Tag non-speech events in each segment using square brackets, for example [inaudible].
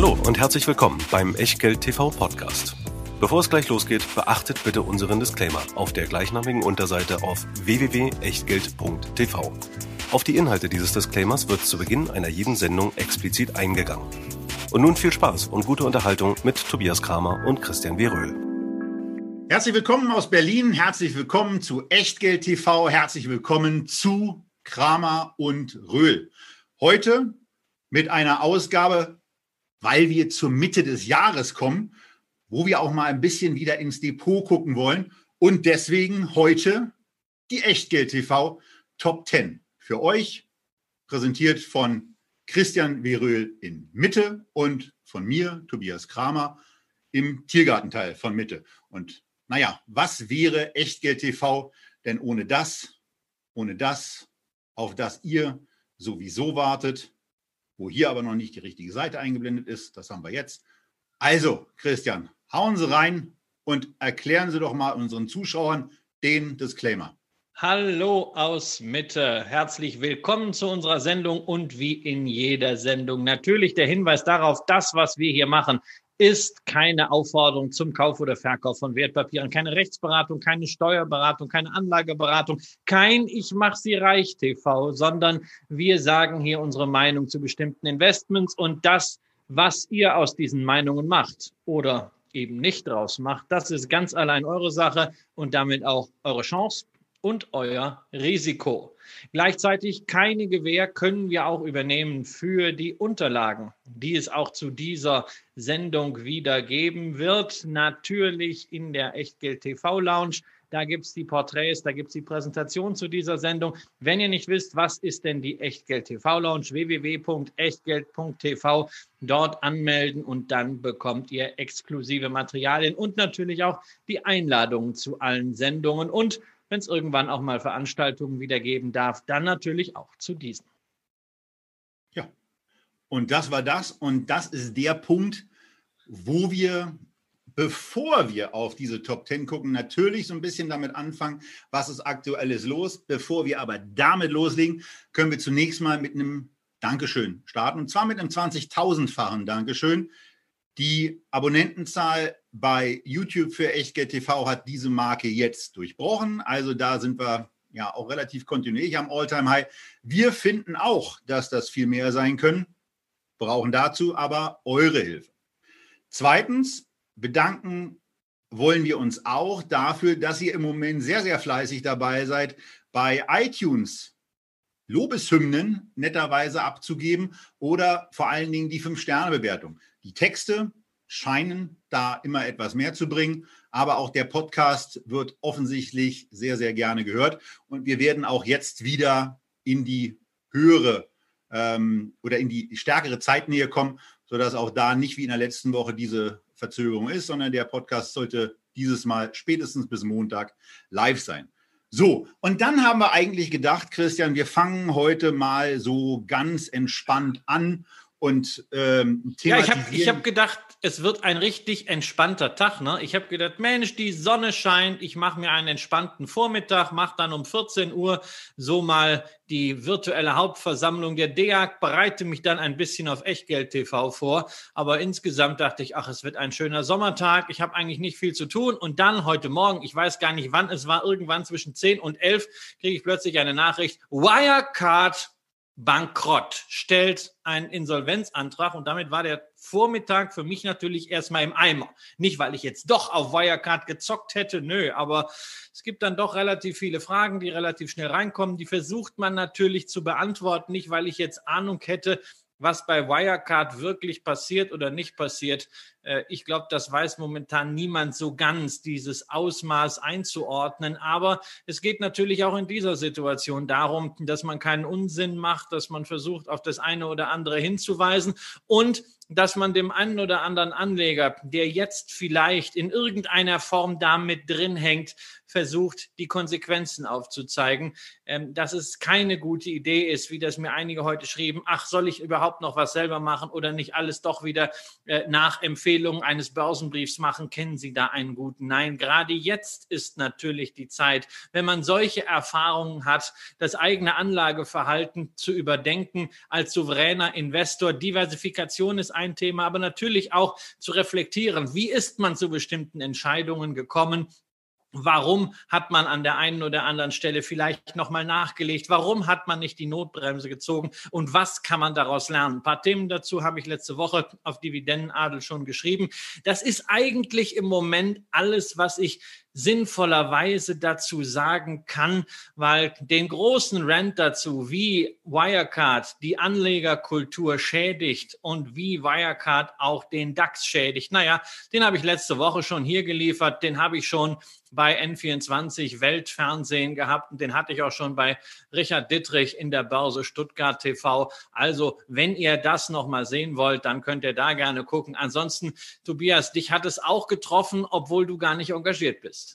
Hallo und herzlich willkommen beim Echtgeld TV Podcast. Bevor es gleich losgeht, beachtet bitte unseren Disclaimer auf der gleichnamigen Unterseite auf www.echtgeld.tv. Auf die Inhalte dieses Disclaimers wird zu Beginn einer jeden Sendung explizit eingegangen. Und nun viel Spaß und gute Unterhaltung mit Tobias Kramer und Christian W. Röhl. Herzlich willkommen aus Berlin, herzlich willkommen zu Echtgeld TV, herzlich willkommen zu Kramer und Röhl. Heute mit einer Ausgabe, weil wir zur Mitte des Jahres kommen, wo wir auch mal ein bisschen wieder ins Depot gucken wollen. Und deswegen heute die Echtgeld TV Top 10 für euch, präsentiert von Christian Weröhl in Mitte und von mir, Tobias Kramer, im Tiergartenteil von Mitte. Und naja, was wäre Echtgeld TV denn ohne das, ohne das, auf das ihr sowieso wartet, wo hier aber noch nicht die richtige Seite eingeblendet ist, das haben wir jetzt. Also, Christian, hauen Sie rein und erklären Sie doch mal unseren Zuschauern den Disclaimer. Hallo aus Mitte. Herzlich willkommen zu unserer Sendung und wie in jeder Sendung natürlich der Hinweis darauf, das, was wir hier machen, ist keine Aufforderung zum Kauf oder Verkauf von Wertpapieren, keine Rechtsberatung, keine Steuerberatung, keine Anlageberatung, kein Ich mach sie reich TV, sondern wir sagen hier unsere Meinung zu bestimmten Investments und das, was ihr aus diesen Meinungen macht oder eben nicht draus macht, das ist ganz allein eure Sache und damit auch eure Chance und euer Risiko. Gleichzeitig keine Gewähr können wir auch übernehmen für die Unterlagen, die es auch zu dieser Sendung wieder geben wird. Natürlich in der Echtgeld TV Lounge. Da gibt es die Porträts, da gibt es die Präsentation zu dieser Sendung. Wenn ihr nicht wisst, was ist denn die Echtgeld TV Lounge, www.echtgeld.tv, dort anmelden und dann bekommt ihr exklusive Materialien und natürlich auch die Einladungen zu allen Sendungen und wenn es irgendwann auch mal Veranstaltungen wieder geben darf, dann natürlich auch zu diesen. Ja, und das war das. Und das ist der Punkt, wo wir, bevor wir auf diese Top 10 gucken, natürlich so ein bisschen damit anfangen, was ist aktuelles los. Bevor wir aber damit loslegen, können wir zunächst mal mit einem Dankeschön starten. Und zwar mit einem 20.000-fachen Dankeschön. Die Abonnentenzahl bei YouTube für Echtgeld TV hat diese Marke jetzt durchbrochen. Also da sind wir ja auch relativ kontinuierlich am All-Time-High. Wir finden auch, dass das viel mehr sein können, brauchen dazu aber eure Hilfe. Zweitens bedanken wollen wir uns auch dafür, dass ihr im Moment sehr, sehr fleißig dabei seid, bei iTunes Lobeshymnen netterweise abzugeben oder vor allen Dingen die Fünf-Sterne-Bewertung. Die Texte scheinen da immer etwas mehr zu bringen, aber auch der Podcast wird offensichtlich sehr, sehr gerne gehört und wir werden auch jetzt wieder in die höhere ähm, oder in die stärkere Zeitnähe kommen, sodass auch da nicht wie in der letzten Woche diese Verzögerung ist, sondern der Podcast sollte dieses Mal spätestens bis Montag live sein. So, und dann haben wir eigentlich gedacht, Christian, wir fangen heute mal so ganz entspannt an und ähm, Ja, ich habe ich hab gedacht, es wird ein richtig entspannter Tag. Ne? Ich habe gedacht, Mensch, die Sonne scheint, ich mache mir einen entspannten Vormittag, mache dann um 14 Uhr so mal die virtuelle Hauptversammlung der DEAG, bereite mich dann ein bisschen auf Echtgeld TV vor. Aber insgesamt dachte ich, ach, es wird ein schöner Sommertag. Ich habe eigentlich nicht viel zu tun. Und dann heute Morgen, ich weiß gar nicht wann es war, irgendwann zwischen 10 und 11, kriege ich plötzlich eine Nachricht, Wirecard bankrott, stellt einen Insolvenzantrag und damit war der Vormittag für mich natürlich erstmal im Eimer. Nicht, weil ich jetzt doch auf Wirecard gezockt hätte, nö, aber es gibt dann doch relativ viele Fragen, die relativ schnell reinkommen. Die versucht man natürlich zu beantworten, nicht weil ich jetzt Ahnung hätte, was bei Wirecard wirklich passiert oder nicht passiert. Äh, ich glaube, das weiß momentan niemand so ganz, dieses Ausmaß einzuordnen. Aber es geht natürlich auch in dieser Situation darum, dass man keinen Unsinn macht, dass man versucht, auf das eine oder andere hinzuweisen und dass man dem einen oder anderen Anleger, der jetzt vielleicht in irgendeiner Form damit drin hängt, versucht, die Konsequenzen aufzuzeigen, ähm, dass es keine gute Idee ist, wie das mir einige heute schrieben, ach, soll ich überhaupt noch was selber machen oder nicht alles doch wieder äh, nach Empfehlungen eines Börsenbriefs machen? Kennen Sie da einen guten? Nein, gerade jetzt ist natürlich die Zeit, wenn man solche Erfahrungen hat, das eigene Anlageverhalten zu überdenken als souveräner Investor. Diversifikation ist ein Thema, aber natürlich auch zu reflektieren, wie ist man zu bestimmten Entscheidungen gekommen, Warum hat man an der einen oder anderen Stelle vielleicht nochmal nachgelegt? Warum hat man nicht die Notbremse gezogen? Und was kann man daraus lernen? Ein paar Themen dazu habe ich letzte Woche auf Dividendenadel schon geschrieben. Das ist eigentlich im Moment alles, was ich sinnvollerweise dazu sagen kann, weil den großen Rant dazu, wie Wirecard die Anlegerkultur schädigt und wie Wirecard auch den DAX schädigt, naja, den habe ich letzte Woche schon hier geliefert, den habe ich schon bei N24 Weltfernsehen gehabt und den hatte ich auch schon bei Richard Dittrich in der Börse Stuttgart TV. Also, wenn ihr das nochmal sehen wollt, dann könnt ihr da gerne gucken. Ansonsten, Tobias, dich hat es auch getroffen, obwohl du gar nicht engagiert bist.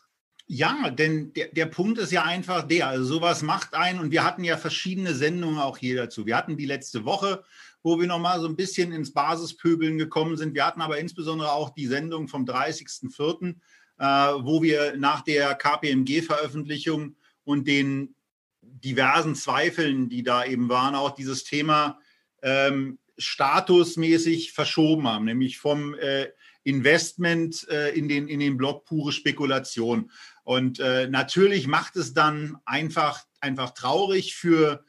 Ja, denn der, der Punkt ist ja einfach der, also sowas macht einen und wir hatten ja verschiedene Sendungen auch hier dazu. Wir hatten die letzte Woche, wo wir nochmal so ein bisschen ins Basispöbeln gekommen sind. Wir hatten aber insbesondere auch die Sendung vom 30.04., äh, wo wir nach der KPMG-Veröffentlichung und den diversen Zweifeln, die da eben waren, auch dieses Thema ähm, statusmäßig verschoben haben, nämlich vom äh, Investment äh, in, den, in den Block pure Spekulation. Und äh, natürlich macht es dann einfach, einfach traurig für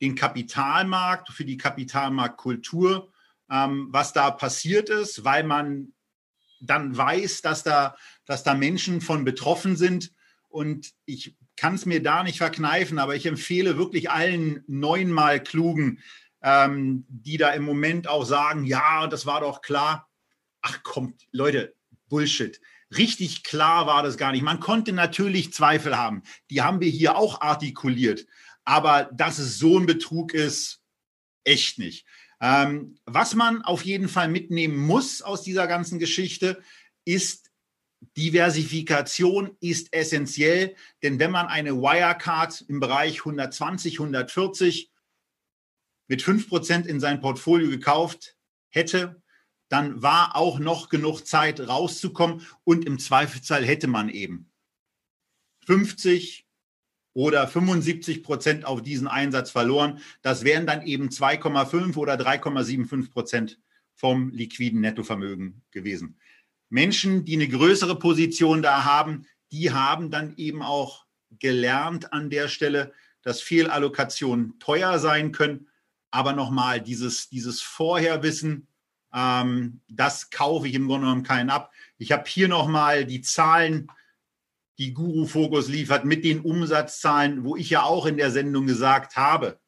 den Kapitalmarkt, für die Kapitalmarktkultur, ähm, was da passiert ist, weil man dann weiß, dass da, dass da Menschen von betroffen sind. Und ich kann es mir da nicht verkneifen, aber ich empfehle wirklich allen neunmal Klugen, ähm, die da im Moment auch sagen, ja, das war doch klar. Ach kommt, Leute, Bullshit. Richtig klar war das gar nicht. Man konnte natürlich Zweifel haben. Die haben wir hier auch artikuliert. Aber dass es so ein Betrug ist, echt nicht. Ähm, was man auf jeden Fall mitnehmen muss aus dieser ganzen Geschichte, ist, Diversifikation ist essentiell, denn wenn man eine Wirecard im Bereich 120, 140 mit 5% in sein Portfolio gekauft hätte, dann war auch noch genug Zeit rauszukommen und im Zweifelsfall hätte man eben 50 oder 75 Prozent auf diesen Einsatz verloren. Das wären dann eben 2,5 oder 3,75 Prozent vom liquiden Nettovermögen gewesen. Menschen, die eine größere Position da haben, die haben dann eben auch gelernt an der Stelle, dass Fehlallokationen teuer sein können. Aber nochmal, dieses, dieses Vorherwissen, ähm, das kaufe ich im Grunde genommen keinen ab. Ich habe hier nochmal die Zahlen, die Guru Focus liefert mit den Umsatzzahlen, wo ich ja auch in der Sendung gesagt habe,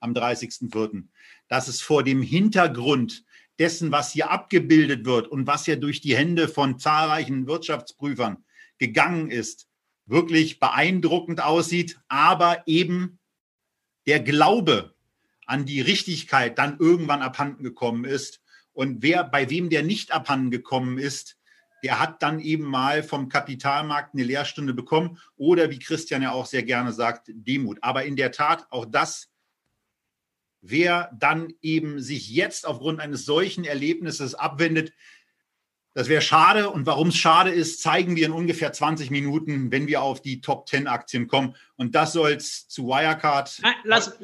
am 30.04., dass es vor dem Hintergrund dessen, was hier abgebildet wird und was ja durch die Hände von zahlreichen Wirtschaftsprüfern gegangen ist, wirklich beeindruckend aussieht, aber eben der Glaube an die Richtigkeit dann irgendwann abhanden gekommen ist. Und wer, bei wem der nicht abhanden gekommen ist, der hat dann eben mal vom Kapitalmarkt eine Lehrstunde bekommen oder wie Christian ja auch sehr gerne sagt, Demut. Aber in der Tat, auch das, wer dann eben sich jetzt aufgrund eines solchen Erlebnisses abwendet, das wäre schade. Und warum es schade ist, zeigen wir in ungefähr 20 Minuten, wenn wir auf die Top 10 Aktien kommen. Und das soll es zu Wirecard. Lass,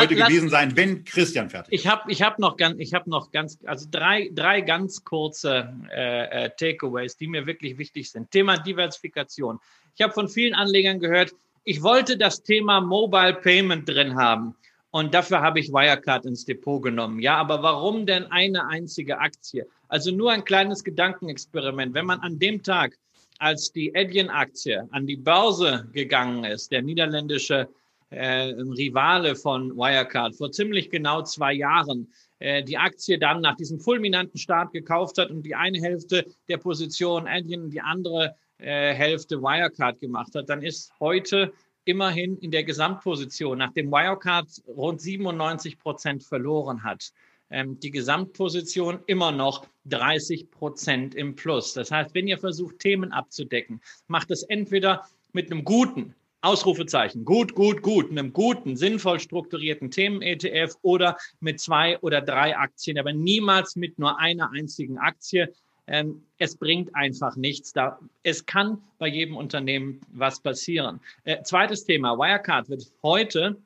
heute lass, gewesen sein, wenn Christian fertig ist. Ich habe ich hab noch, ganz, ich hab noch ganz, also drei, drei ganz kurze äh, äh, Takeaways, die mir wirklich wichtig sind. Thema Diversifikation. Ich habe von vielen Anlegern gehört, ich wollte das Thema Mobile Payment drin haben. Und dafür habe ich Wirecard ins Depot genommen. Ja, aber warum denn eine einzige Aktie? Also nur ein kleines Gedankenexperiment. Wenn man an dem Tag, als die Adyen-Aktie an die Börse gegangen ist, der niederländische äh, Rivale von Wirecard, vor ziemlich genau zwei Jahren äh, die Aktie dann nach diesem fulminanten Start gekauft hat und die eine Hälfte der Position Adyen die andere äh, Hälfte Wirecard gemacht hat, dann ist heute immerhin in der Gesamtposition, nachdem Wirecard rund 97 Prozent verloren hat, ähm, die Gesamtposition immer noch 30 Prozent im Plus. Das heißt, wenn ihr versucht, Themen abzudecken, macht es entweder mit einem guten, Ausrufezeichen. Gut, gut, gut. Einem guten, sinnvoll strukturierten Themen-ETF oder mit zwei oder drei Aktien, aber niemals mit nur einer einzigen Aktie. Ähm, es bringt einfach nichts. Da, es kann bei jedem Unternehmen was passieren. Äh, zweites Thema. Wirecard wird heute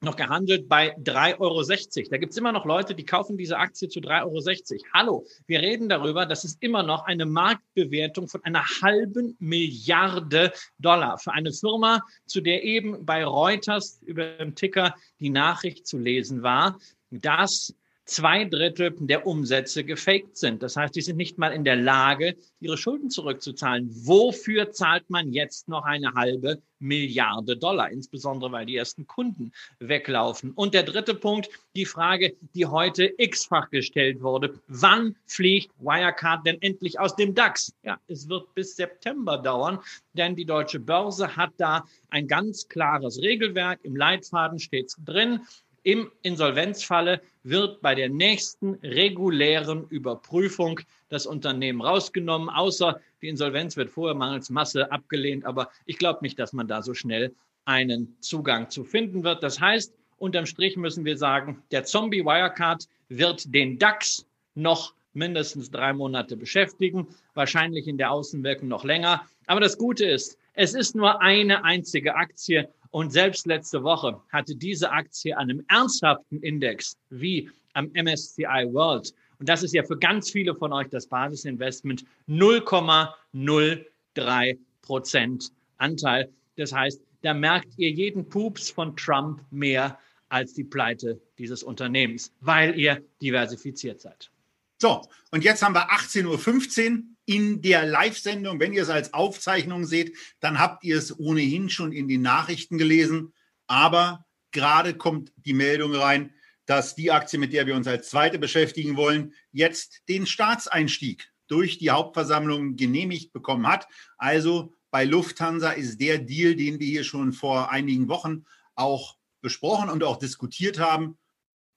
noch gehandelt bei 3,60 Euro. Da gibt es immer noch Leute, die kaufen diese Aktie zu 3,60 Euro. Hallo, wir reden darüber, dass es immer noch eine Marktbewertung von einer halben Milliarde Dollar für eine Firma, zu der eben bei Reuters über dem Ticker die Nachricht zu lesen war, dass zwei Drittel der Umsätze gefaked sind. Das heißt, die sind nicht mal in der Lage, ihre Schulden zurückzuzahlen. Wofür zahlt man jetzt noch eine halbe Milliarde Dollar? Insbesondere, weil die ersten Kunden weglaufen. Und der dritte Punkt, die Frage, die heute x-fach gestellt wurde. Wann fliegt Wirecard denn endlich aus dem DAX? Ja, es wird bis September dauern, denn die deutsche Börse hat da ein ganz klares Regelwerk. Im Leitfaden steht es drin. Im Insolvenzfalle wird bei der nächsten regulären Überprüfung das Unternehmen rausgenommen, außer die Insolvenz wird vorher mangels Masse abgelehnt. Aber ich glaube nicht, dass man da so schnell einen Zugang zu finden wird. Das heißt, unterm Strich müssen wir sagen, der Zombie Wirecard wird den DAX noch mindestens drei Monate beschäftigen, wahrscheinlich in der Außenwirkung noch länger. Aber das Gute ist, es ist nur eine einzige Aktie und selbst letzte Woche hatte diese Aktie an einem ernsthaften Index wie am MSCI World, und das ist ja für ganz viele von euch das Basisinvestment, 0,03 Prozent Anteil. Das heißt, da merkt ihr jeden Pups von Trump mehr als die Pleite dieses Unternehmens, weil ihr diversifiziert seid. So, und jetzt haben wir 18.15 Uhr in der Live-Sendung. Wenn ihr es als Aufzeichnung seht, dann habt ihr es ohnehin schon in den Nachrichten gelesen. Aber gerade kommt die Meldung rein, dass die Aktie, mit der wir uns als zweite beschäftigen wollen, jetzt den Staatseinstieg durch die Hauptversammlung genehmigt bekommen hat. Also bei Lufthansa ist der Deal, den wir hier schon vor einigen Wochen auch besprochen und auch diskutiert haben,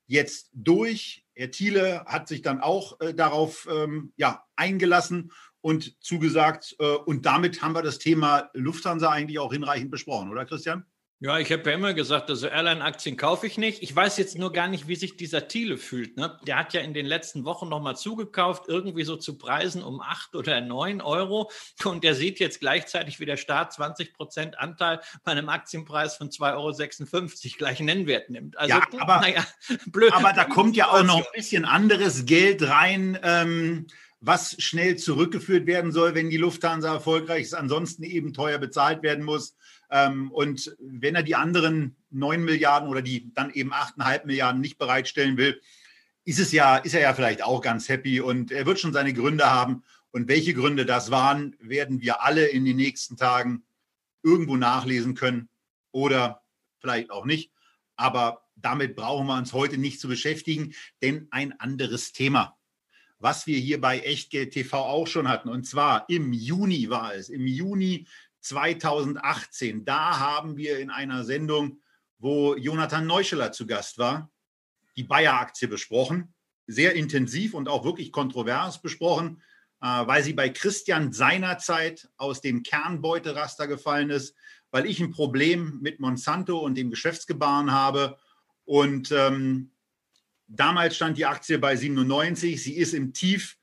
jetzt durch. Herr Thiele hat sich dann auch äh, darauf ähm, ja, eingelassen und zugesagt. Äh, und damit haben wir das Thema Lufthansa eigentlich auch hinreichend besprochen, oder Christian? Ja, ich habe ja immer gesagt, also Airline-Aktien kaufe ich nicht. Ich weiß jetzt nur gar nicht, wie sich dieser Thiele fühlt. Ne? Der hat ja in den letzten Wochen nochmal zugekauft, irgendwie so zu Preisen um acht oder neun Euro. Und der sieht jetzt gleichzeitig, wie der Staat 20 Prozent Anteil bei einem Aktienpreis von 2,56 Euro gleich Nennwert nimmt. Also, ja, aber, naja, [laughs] blöd. Aber da kommt ja auch noch ein bisschen anderes Geld rein. Ähm, was schnell zurückgeführt werden soll, wenn die Lufthansa erfolgreich ist, ansonsten eben teuer bezahlt werden muss. Ähm, und wenn er die anderen 9 Milliarden oder die dann eben 8,5 Milliarden nicht bereitstellen will, ist es ja, ist er ja vielleicht auch ganz happy und er wird schon seine Gründe haben. Und welche Gründe das waren, werden wir alle in den nächsten Tagen irgendwo nachlesen können oder vielleicht auch nicht. Aber damit brauchen wir uns heute nicht zu beschäftigen, denn ein anderes Thema, was wir hier bei Echtgeld TV auch schon hatten, und zwar im Juni war es, im Juni 2018. Da haben wir in einer Sendung, wo Jonathan Neuscheler zu Gast war, die Bayer-Aktie besprochen. Sehr intensiv und auch wirklich kontrovers besprochen, äh, weil sie bei Christian seinerzeit aus dem Kernbeuteraster gefallen ist, weil ich ein Problem mit Monsanto und dem Geschäftsgebaren habe. Und ähm, damals stand die Aktie bei 97. Sie ist im Tief,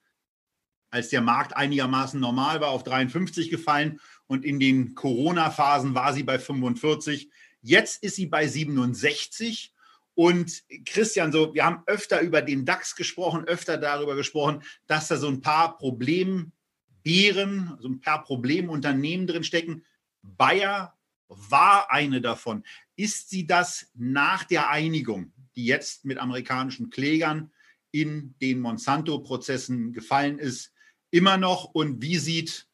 als der Markt einigermaßen normal war, auf 53 gefallen und in den Corona-Phasen war sie bei 45. Jetzt ist sie bei 67. Und Christian, so, wir haben öfter über den DAX gesprochen, öfter darüber gesprochen, dass da so ein paar Problembären, so ein paar Problemunternehmen drin stecken. Bayer war eine davon. Ist sie das nach der Einigung, die jetzt mit amerikanischen Klägern in den Monsanto-Prozessen gefallen ist, immer noch? Und wie sieht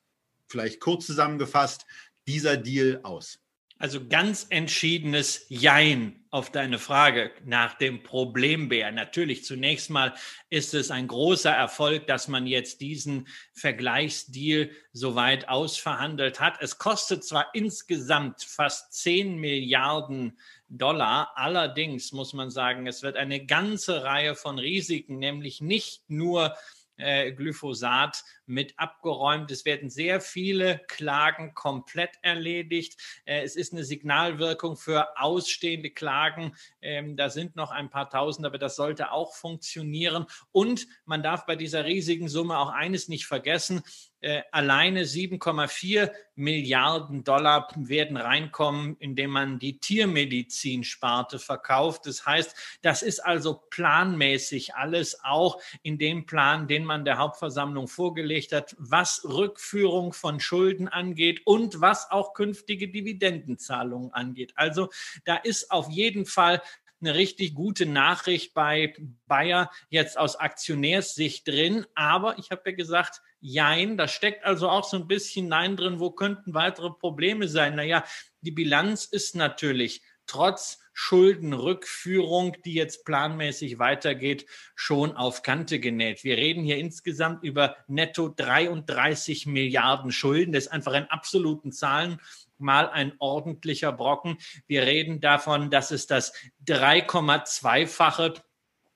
vielleicht kurz zusammengefasst dieser Deal aus? Also ganz entschiedenes Jein auf deine Frage nach dem Problembär. Natürlich, zunächst mal ist es ein großer Erfolg, dass man jetzt diesen Vergleichsdeal so weit ausverhandelt hat. Es kostet zwar insgesamt fast 10 Milliarden Dollar, allerdings muss man sagen, es wird eine ganze Reihe von Risiken, nämlich nicht nur äh, Glyphosat mit abgeräumt. Es werden sehr viele Klagen komplett erledigt. Äh, es ist eine Signalwirkung für ausstehende Klagen. Ähm, da sind noch ein paar tausend, aber das sollte auch funktionieren. Und man darf bei dieser riesigen Summe auch eines nicht vergessen. äh, alleine 7,4 Milliarden Dollar werden reinkommen, indem man die Tiermedizinsparte verkauft. Das heißt, das ist also planmäßig alles auch in dem Plan, den man der Hauptversammlung vorgelegt hat, was Rückführung von Schulden angeht und was auch künftige Dividendenzahlungen angeht. Also da ist auf jeden Fall eine richtig gute Nachricht bei Bayer jetzt aus Aktionärssicht drin. Aber ich habe ja gesagt, Jein, da steckt also auch so ein bisschen Nein drin, wo könnten weitere Probleme sein? Naja, die Bilanz ist natürlich trotz Schuldenrückführung, die jetzt planmäßig weitergeht, schon auf Kante genäht. Wir reden hier insgesamt über netto 33 Milliarden Schulden. Das ist einfach in absoluten Zahlen mal ein ordentlicher Brocken. Wir reden davon, dass es das 3,2-fache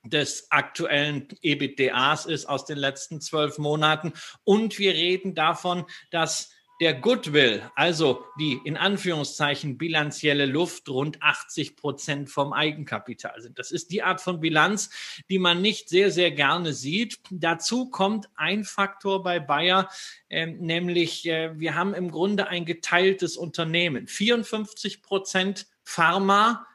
des aktuellen EBITDAs ist aus den letzten zwölf Monaten. Und wir reden davon, dass der Goodwill, also die in Anführungszeichen bilanzielle Luft, rund 80 Prozent vom Eigenkapital sind. Das ist die Art von Bilanz, die man nicht sehr, sehr gerne sieht. Dazu kommt ein Faktor bei Bayer, äh, nämlich äh, wir haben im Grunde ein geteiltes Unternehmen. 54 Prozent Pharma,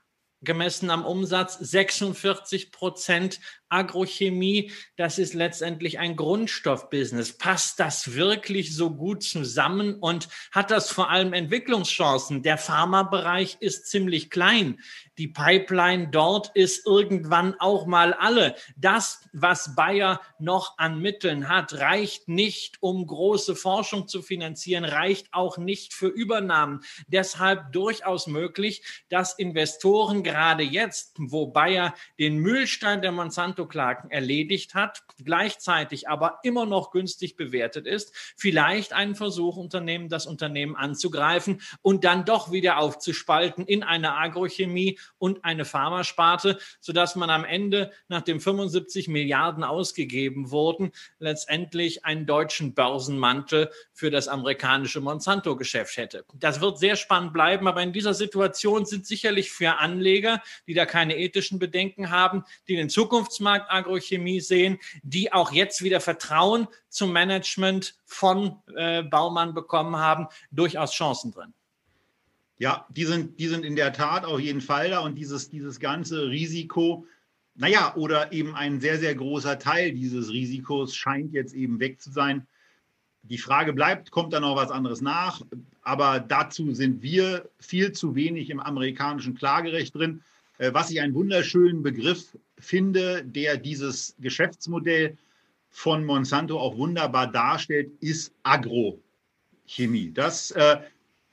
gemessen am Umsatz, 46 Prozent Agrochemie, das ist letztendlich ein Grundstoffbusiness. Passt das wirklich so gut zusammen und hat das vor allem Entwicklungschancen? Der Pharmabereich ist ziemlich klein. Die Pipeline dort ist irgendwann auch mal alle. Das, was Bayer noch an Mitteln hat, reicht nicht, um große Forschung zu finanzieren, reicht auch nicht für Übernahmen. Deshalb durchaus möglich, dass Investoren gerade jetzt, wo Bayer den Mühlstein der Monsanto Autoklagen erledigt hat, gleichzeitig aber immer noch günstig bewertet ist, vielleicht einen Versuch unternehmen, das Unternehmen anzugreifen und dann doch wieder aufzuspalten in eine Agrochemie und eine Pharmasparte, sodass man am Ende, nachdem 75 Milliarden ausgegeben wurden, letztendlich einen deutschen Börsenmantel für das amerikanische Monsanto-Geschäft hätte. Das wird sehr spannend bleiben, aber in dieser Situation sind sicherlich für Anleger, die da keine ethischen Bedenken haben, die den Zukunftsmarkt Agrochemie sehen, die auch jetzt wieder Vertrauen zum Management von äh, Baumann bekommen haben, durchaus Chancen drin. Ja, die sind, die sind in der Tat auf jeden Fall da und dieses, dieses ganze Risiko, naja, oder eben ein sehr, sehr großer Teil dieses Risikos scheint jetzt eben weg zu sein. Die Frage bleibt, kommt da noch was anderes nach? Aber dazu sind wir viel zu wenig im amerikanischen Klagerecht drin. Äh, was ich einen wunderschönen Begriff finde, der dieses Geschäftsmodell von Monsanto auch wunderbar darstellt, ist Agrochemie. Das, äh,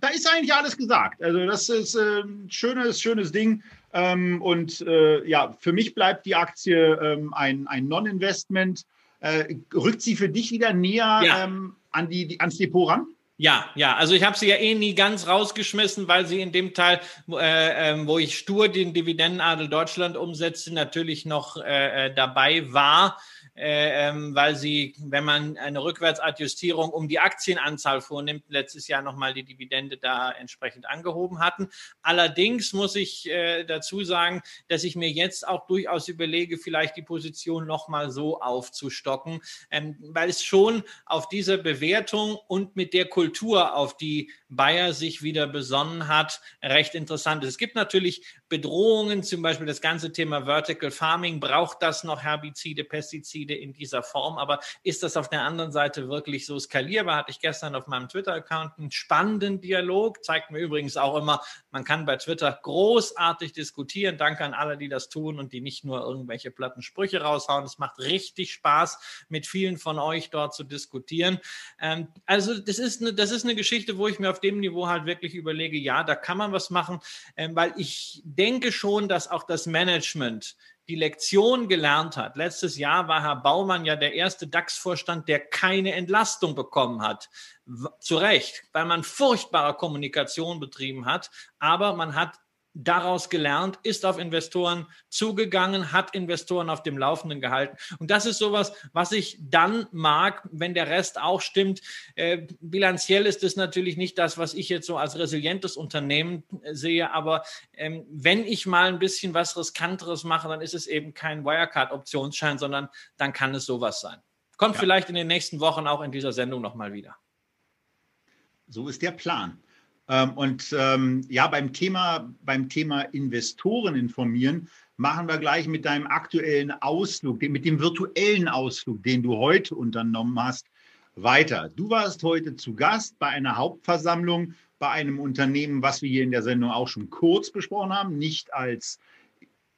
da ist eigentlich alles gesagt. Also das ist ein schönes, schönes Ding. Ähm, und äh, ja, für mich bleibt die Aktie ähm, ein, ein Non-Investment. Äh, rückt sie für dich wieder näher ja. ähm, an die, die, ans Depot ran? Ja, ja, also ich habe sie ja eh nie ganz rausgeschmissen, weil sie in dem Teil, äh, äh, wo ich stur den Dividendenadel Deutschland umsetze, natürlich noch äh, äh dabei war. Äh, ähm, weil sie, wenn man eine Rückwärtsadjustierung um die Aktienanzahl vornimmt, letztes Jahr nochmal die Dividende da entsprechend angehoben hatten. Allerdings muss ich äh, dazu sagen, dass ich mir jetzt auch durchaus überlege, vielleicht die Position nochmal so aufzustocken, ähm, weil es schon auf dieser Bewertung und mit der Kultur, auf die Bayer sich wieder besonnen hat, recht interessant ist. Es gibt natürlich Bedrohungen, zum Beispiel das ganze Thema Vertical Farming. Braucht das noch Herbizide, Pestizide in dieser Form? Aber ist das auf der anderen Seite wirklich so skalierbar? Hatte ich gestern auf meinem Twitter-Account einen spannenden Dialog. Zeigt mir übrigens auch immer, man kann bei Twitter großartig diskutieren. Danke an alle, die das tun und die nicht nur irgendwelche platten Sprüche raushauen. Es macht richtig Spaß, mit vielen von euch dort zu diskutieren. Ähm, also das ist, eine, das ist eine Geschichte, wo ich mir auf dem Niveau halt wirklich überlege, ja, da kann man was machen, ähm, weil ich denke schon, dass auch das Management die Lektion gelernt hat. Letztes Jahr war Herr Baumann ja der erste DAX-Vorstand, der keine Entlastung bekommen hat. Zu Recht, weil man furchtbare Kommunikation betrieben hat, aber man hat daraus gelernt, ist auf Investoren zugegangen, hat Investoren auf dem Laufenden gehalten. Und das ist sowas, was ich dann mag, wenn der Rest auch stimmt. Äh, bilanziell ist es natürlich nicht das, was ich jetzt so als resilientes Unternehmen äh, sehe, aber ähm, wenn ich mal ein bisschen was Riskanteres mache, dann ist es eben kein Wirecard-Optionsschein, sondern dann kann es sowas sein. Kommt ja. vielleicht in den nächsten Wochen auch in dieser Sendung nochmal wieder. So ist der Plan. Ähm, und ähm, ja, beim Thema, beim Thema Investoren informieren, machen wir gleich mit deinem aktuellen Ausflug, mit dem virtuellen Ausflug, den du heute unternommen hast, weiter. Du warst heute zu Gast bei einer Hauptversammlung bei einem Unternehmen, was wir hier in der Sendung auch schon kurz besprochen haben, nicht als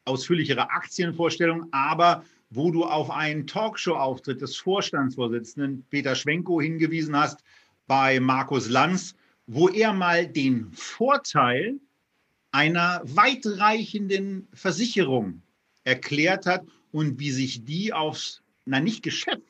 ausführlichere Aktienvorstellung, aber wo du auf einen Talkshow-Auftritt des Vorstandsvorsitzenden Peter Schwenko hingewiesen hast bei Markus Lanz, wo er mal den Vorteil einer weitreichenden Versicherung erklärt hat und wie sich die aufs, na nicht Geschäft,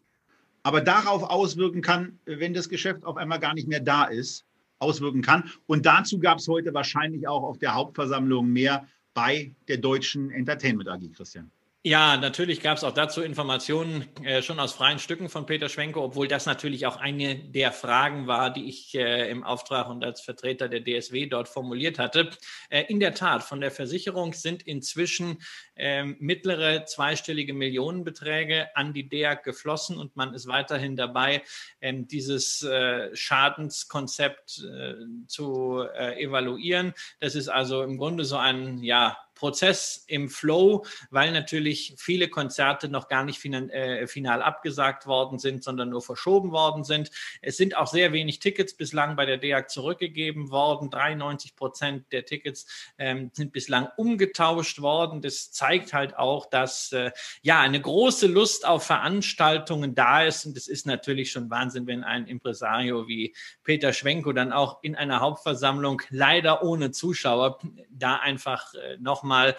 aber darauf auswirken kann, wenn das Geschäft auf einmal gar nicht mehr da ist, auswirken kann. Und dazu gab es heute wahrscheinlich auch auf der Hauptversammlung mehr bei der deutschen Entertainment AG, Christian. Ja, natürlich gab es auch dazu Informationen äh, schon aus freien Stücken von Peter Schwenke, obwohl das natürlich auch eine der Fragen war, die ich äh, im Auftrag und als Vertreter der DSW dort formuliert hatte. Äh, in der Tat, von der Versicherung sind inzwischen ähm, mittlere zweistellige Millionenbeträge an die DEAG geflossen und man ist weiterhin dabei, ähm, dieses äh, Schadenskonzept äh, zu äh, evaluieren. Das ist also im Grunde so ein, ja, Prozess im Flow, weil natürlich viele Konzerte noch gar nicht final, äh, final abgesagt worden sind, sondern nur verschoben worden sind. Es sind auch sehr wenig Tickets bislang bei der DEAG zurückgegeben worden. 93 Prozent der Tickets ähm, sind bislang umgetauscht worden. Das zeigt halt auch, dass äh, ja eine große Lust auf Veranstaltungen da ist. Und es ist natürlich schon Wahnsinn, wenn ein Impresario wie Peter Schwenko dann auch in einer Hauptversammlung leider ohne Zuschauer da einfach äh, nochmal mal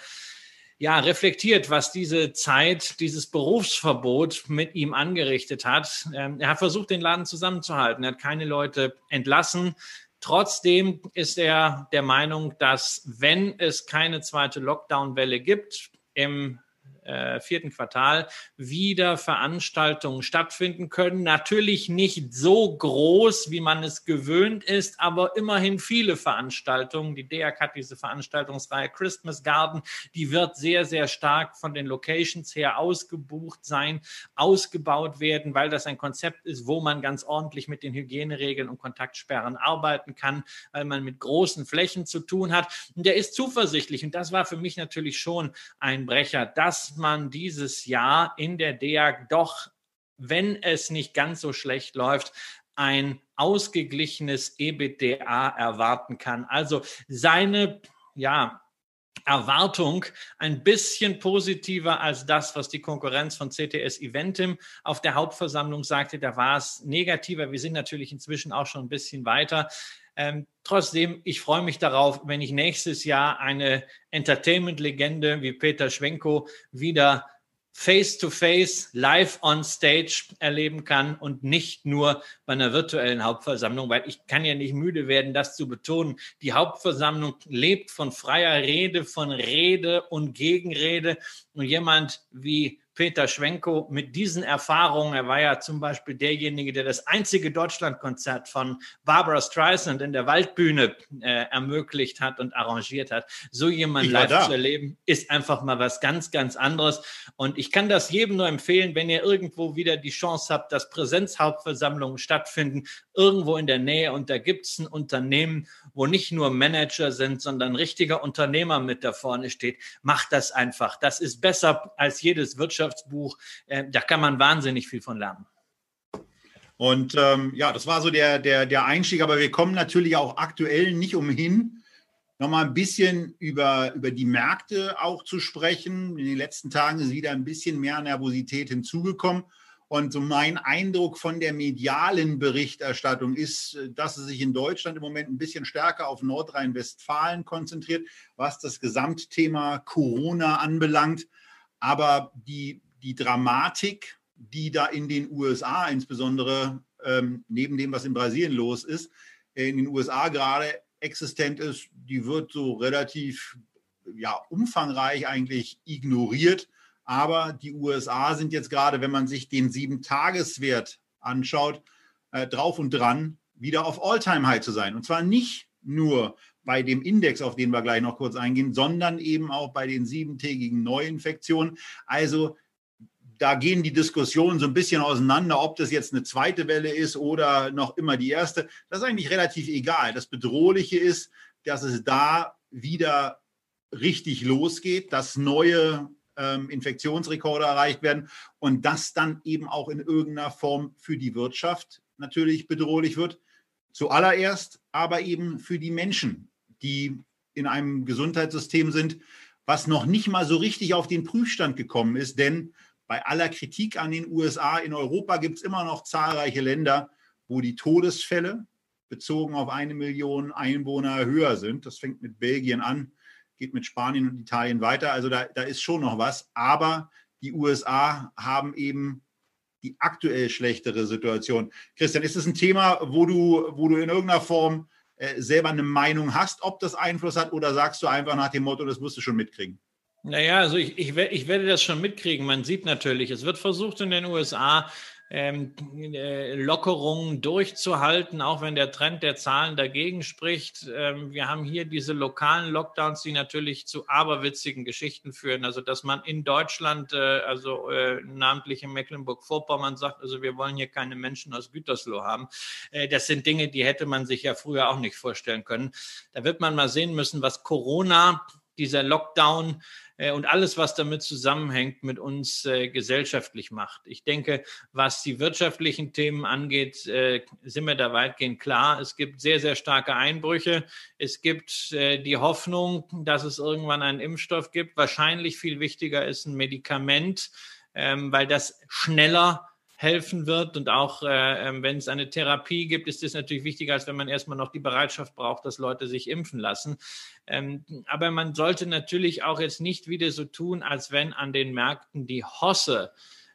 ja, reflektiert, was diese Zeit, dieses Berufsverbot mit ihm angerichtet hat. Ähm, er hat versucht, den Laden zusammenzuhalten. Er hat keine Leute entlassen. Trotzdem ist er der Meinung, dass wenn es keine zweite Lockdown-Welle gibt im äh, vierten Quartal wieder Veranstaltungen stattfinden können. Natürlich nicht so groß, wie man es gewöhnt ist, aber immerhin viele Veranstaltungen. Die DEAC hat diese Veranstaltungsreihe Christmas Garden, die wird sehr, sehr stark von den Locations her ausgebucht sein, ausgebaut werden, weil das ein Konzept ist, wo man ganz ordentlich mit den Hygieneregeln und Kontaktsperren arbeiten kann, weil man mit großen Flächen zu tun hat. Und der ist zuversichtlich und das war für mich natürlich schon ein Brecher, dass man dieses Jahr in der DEAG doch, wenn es nicht ganz so schlecht läuft, ein ausgeglichenes EBITDA erwarten kann. Also seine, ja, Erwartung ein bisschen positiver als das, was die Konkurrenz von CTS Eventim auf der Hauptversammlung sagte. Da war es negativer. Wir sind natürlich inzwischen auch schon ein bisschen weiter. Ähm, trotzdem, ich freue mich darauf, wenn ich nächstes Jahr eine Entertainment-Legende wie Peter Schwenko wieder face-to-face, live on stage erleben kann und nicht nur bei einer virtuellen Hauptversammlung, weil ich kann ja nicht müde werden, das zu betonen. Die Hauptversammlung lebt von freier Rede, von Rede und Gegenrede und jemand wie Peter Schwenko mit diesen Erfahrungen, er war ja zum Beispiel derjenige, der das einzige Deutschlandkonzert von Barbara Streisand in der Waldbühne äh, ermöglicht hat und arrangiert hat. So jemand live da. zu erleben, ist einfach mal was ganz, ganz anderes. Und ich kann das jedem nur empfehlen, wenn ihr irgendwo wieder die Chance habt, dass Präsenzhauptversammlungen stattfinden, irgendwo in der Nähe. Und da gibt es ein Unternehmen, wo nicht nur Manager sind, sondern richtiger Unternehmer mit da vorne steht. Macht das einfach. Das ist besser als jedes Wirtschafts Wirtschaftsbuch. Äh, da kann man wahnsinnig viel von lernen. Und ähm, ja, das war so der, der, der Einstieg, aber wir kommen natürlich auch aktuell nicht umhin, nochmal ein bisschen über, über die Märkte auch zu sprechen. In den letzten Tagen ist wieder ein bisschen mehr Nervosität hinzugekommen. Und so mein Eindruck von der medialen Berichterstattung ist, dass es sich in Deutschland im Moment ein bisschen stärker auf Nordrhein-Westfalen konzentriert, was das Gesamtthema Corona anbelangt. Aber die, die Dramatik, die da in den USA insbesondere ähm, neben dem, was in Brasilien los ist, äh, in den USA gerade existent ist, die wird so relativ ja, umfangreich eigentlich ignoriert. Aber die USA sind jetzt gerade, wenn man sich den Sieben-Tageswert anschaut, äh, drauf und dran, wieder auf All-Time-High zu sein. Und zwar nicht nur bei dem Index, auf den wir gleich noch kurz eingehen, sondern eben auch bei den siebentägigen Neuinfektionen. Also da gehen die Diskussionen so ein bisschen auseinander, ob das jetzt eine zweite Welle ist oder noch immer die erste. Das ist eigentlich relativ egal. Das Bedrohliche ist, dass es da wieder richtig losgeht, dass neue ähm, Infektionsrekorde erreicht werden und das dann eben auch in irgendeiner Form für die Wirtschaft natürlich bedrohlich wird. Zuallererst aber eben für die Menschen, die in einem Gesundheitssystem sind, was noch nicht mal so richtig auf den Prüfstand gekommen ist. Denn bei aller Kritik an den USA in Europa gibt es immer noch zahlreiche Länder, wo die Todesfälle bezogen auf eine Million Einwohner höher sind. Das fängt mit Belgien an geht mit Spanien und Italien weiter. Also da, da ist schon noch was. Aber die USA haben eben die aktuell schlechtere Situation. Christian, ist das ein Thema, wo du, wo du in irgendeiner Form äh, selber eine Meinung hast, ob das Einfluss hat, oder sagst du einfach nach dem Motto, das musst du schon mitkriegen? Naja, also ich, ich, ich werde das schon mitkriegen. Man sieht natürlich, es wird versucht in den USA ähm, äh, Lockerungen durchzuhalten, auch wenn der Trend der Zahlen dagegen spricht. Ähm, wir haben hier diese lokalen Lockdowns, die natürlich zu aberwitzigen Geschichten führen. Also dass man in Deutschland, äh, also äh, namentlich in Mecklenburg-Vorpommern sagt, also wir wollen hier keine Menschen aus Gütersloh haben. Äh, das sind Dinge, die hätte man sich ja früher auch nicht vorstellen können. Da wird man mal sehen müssen, was Corona dieser Lockdown äh, und alles, was damit zusammenhängt, mit uns äh, gesellschaftlich macht. Ich denke, was die wirtschaftlichen Themen angeht, äh, sind wir da weitgehend klar. Es gibt sehr, sehr starke Einbrüche. Es gibt die Hoffnung, dass es irgendwann einen Impfstoff gibt. Wahrscheinlich viel wichtiger ist ein Medikament, ähm, weil das schneller helfen wird. Und auch äh, ähm, wenn es eine Therapie gibt, ist das natürlich wichtiger, als wenn man erstmal noch die Bereitschaft braucht, dass Leute sich impfen lassen. Ähm, aber man sollte natürlich auch jetzt nicht wieder so tun, als wenn an den Märkten die Hosse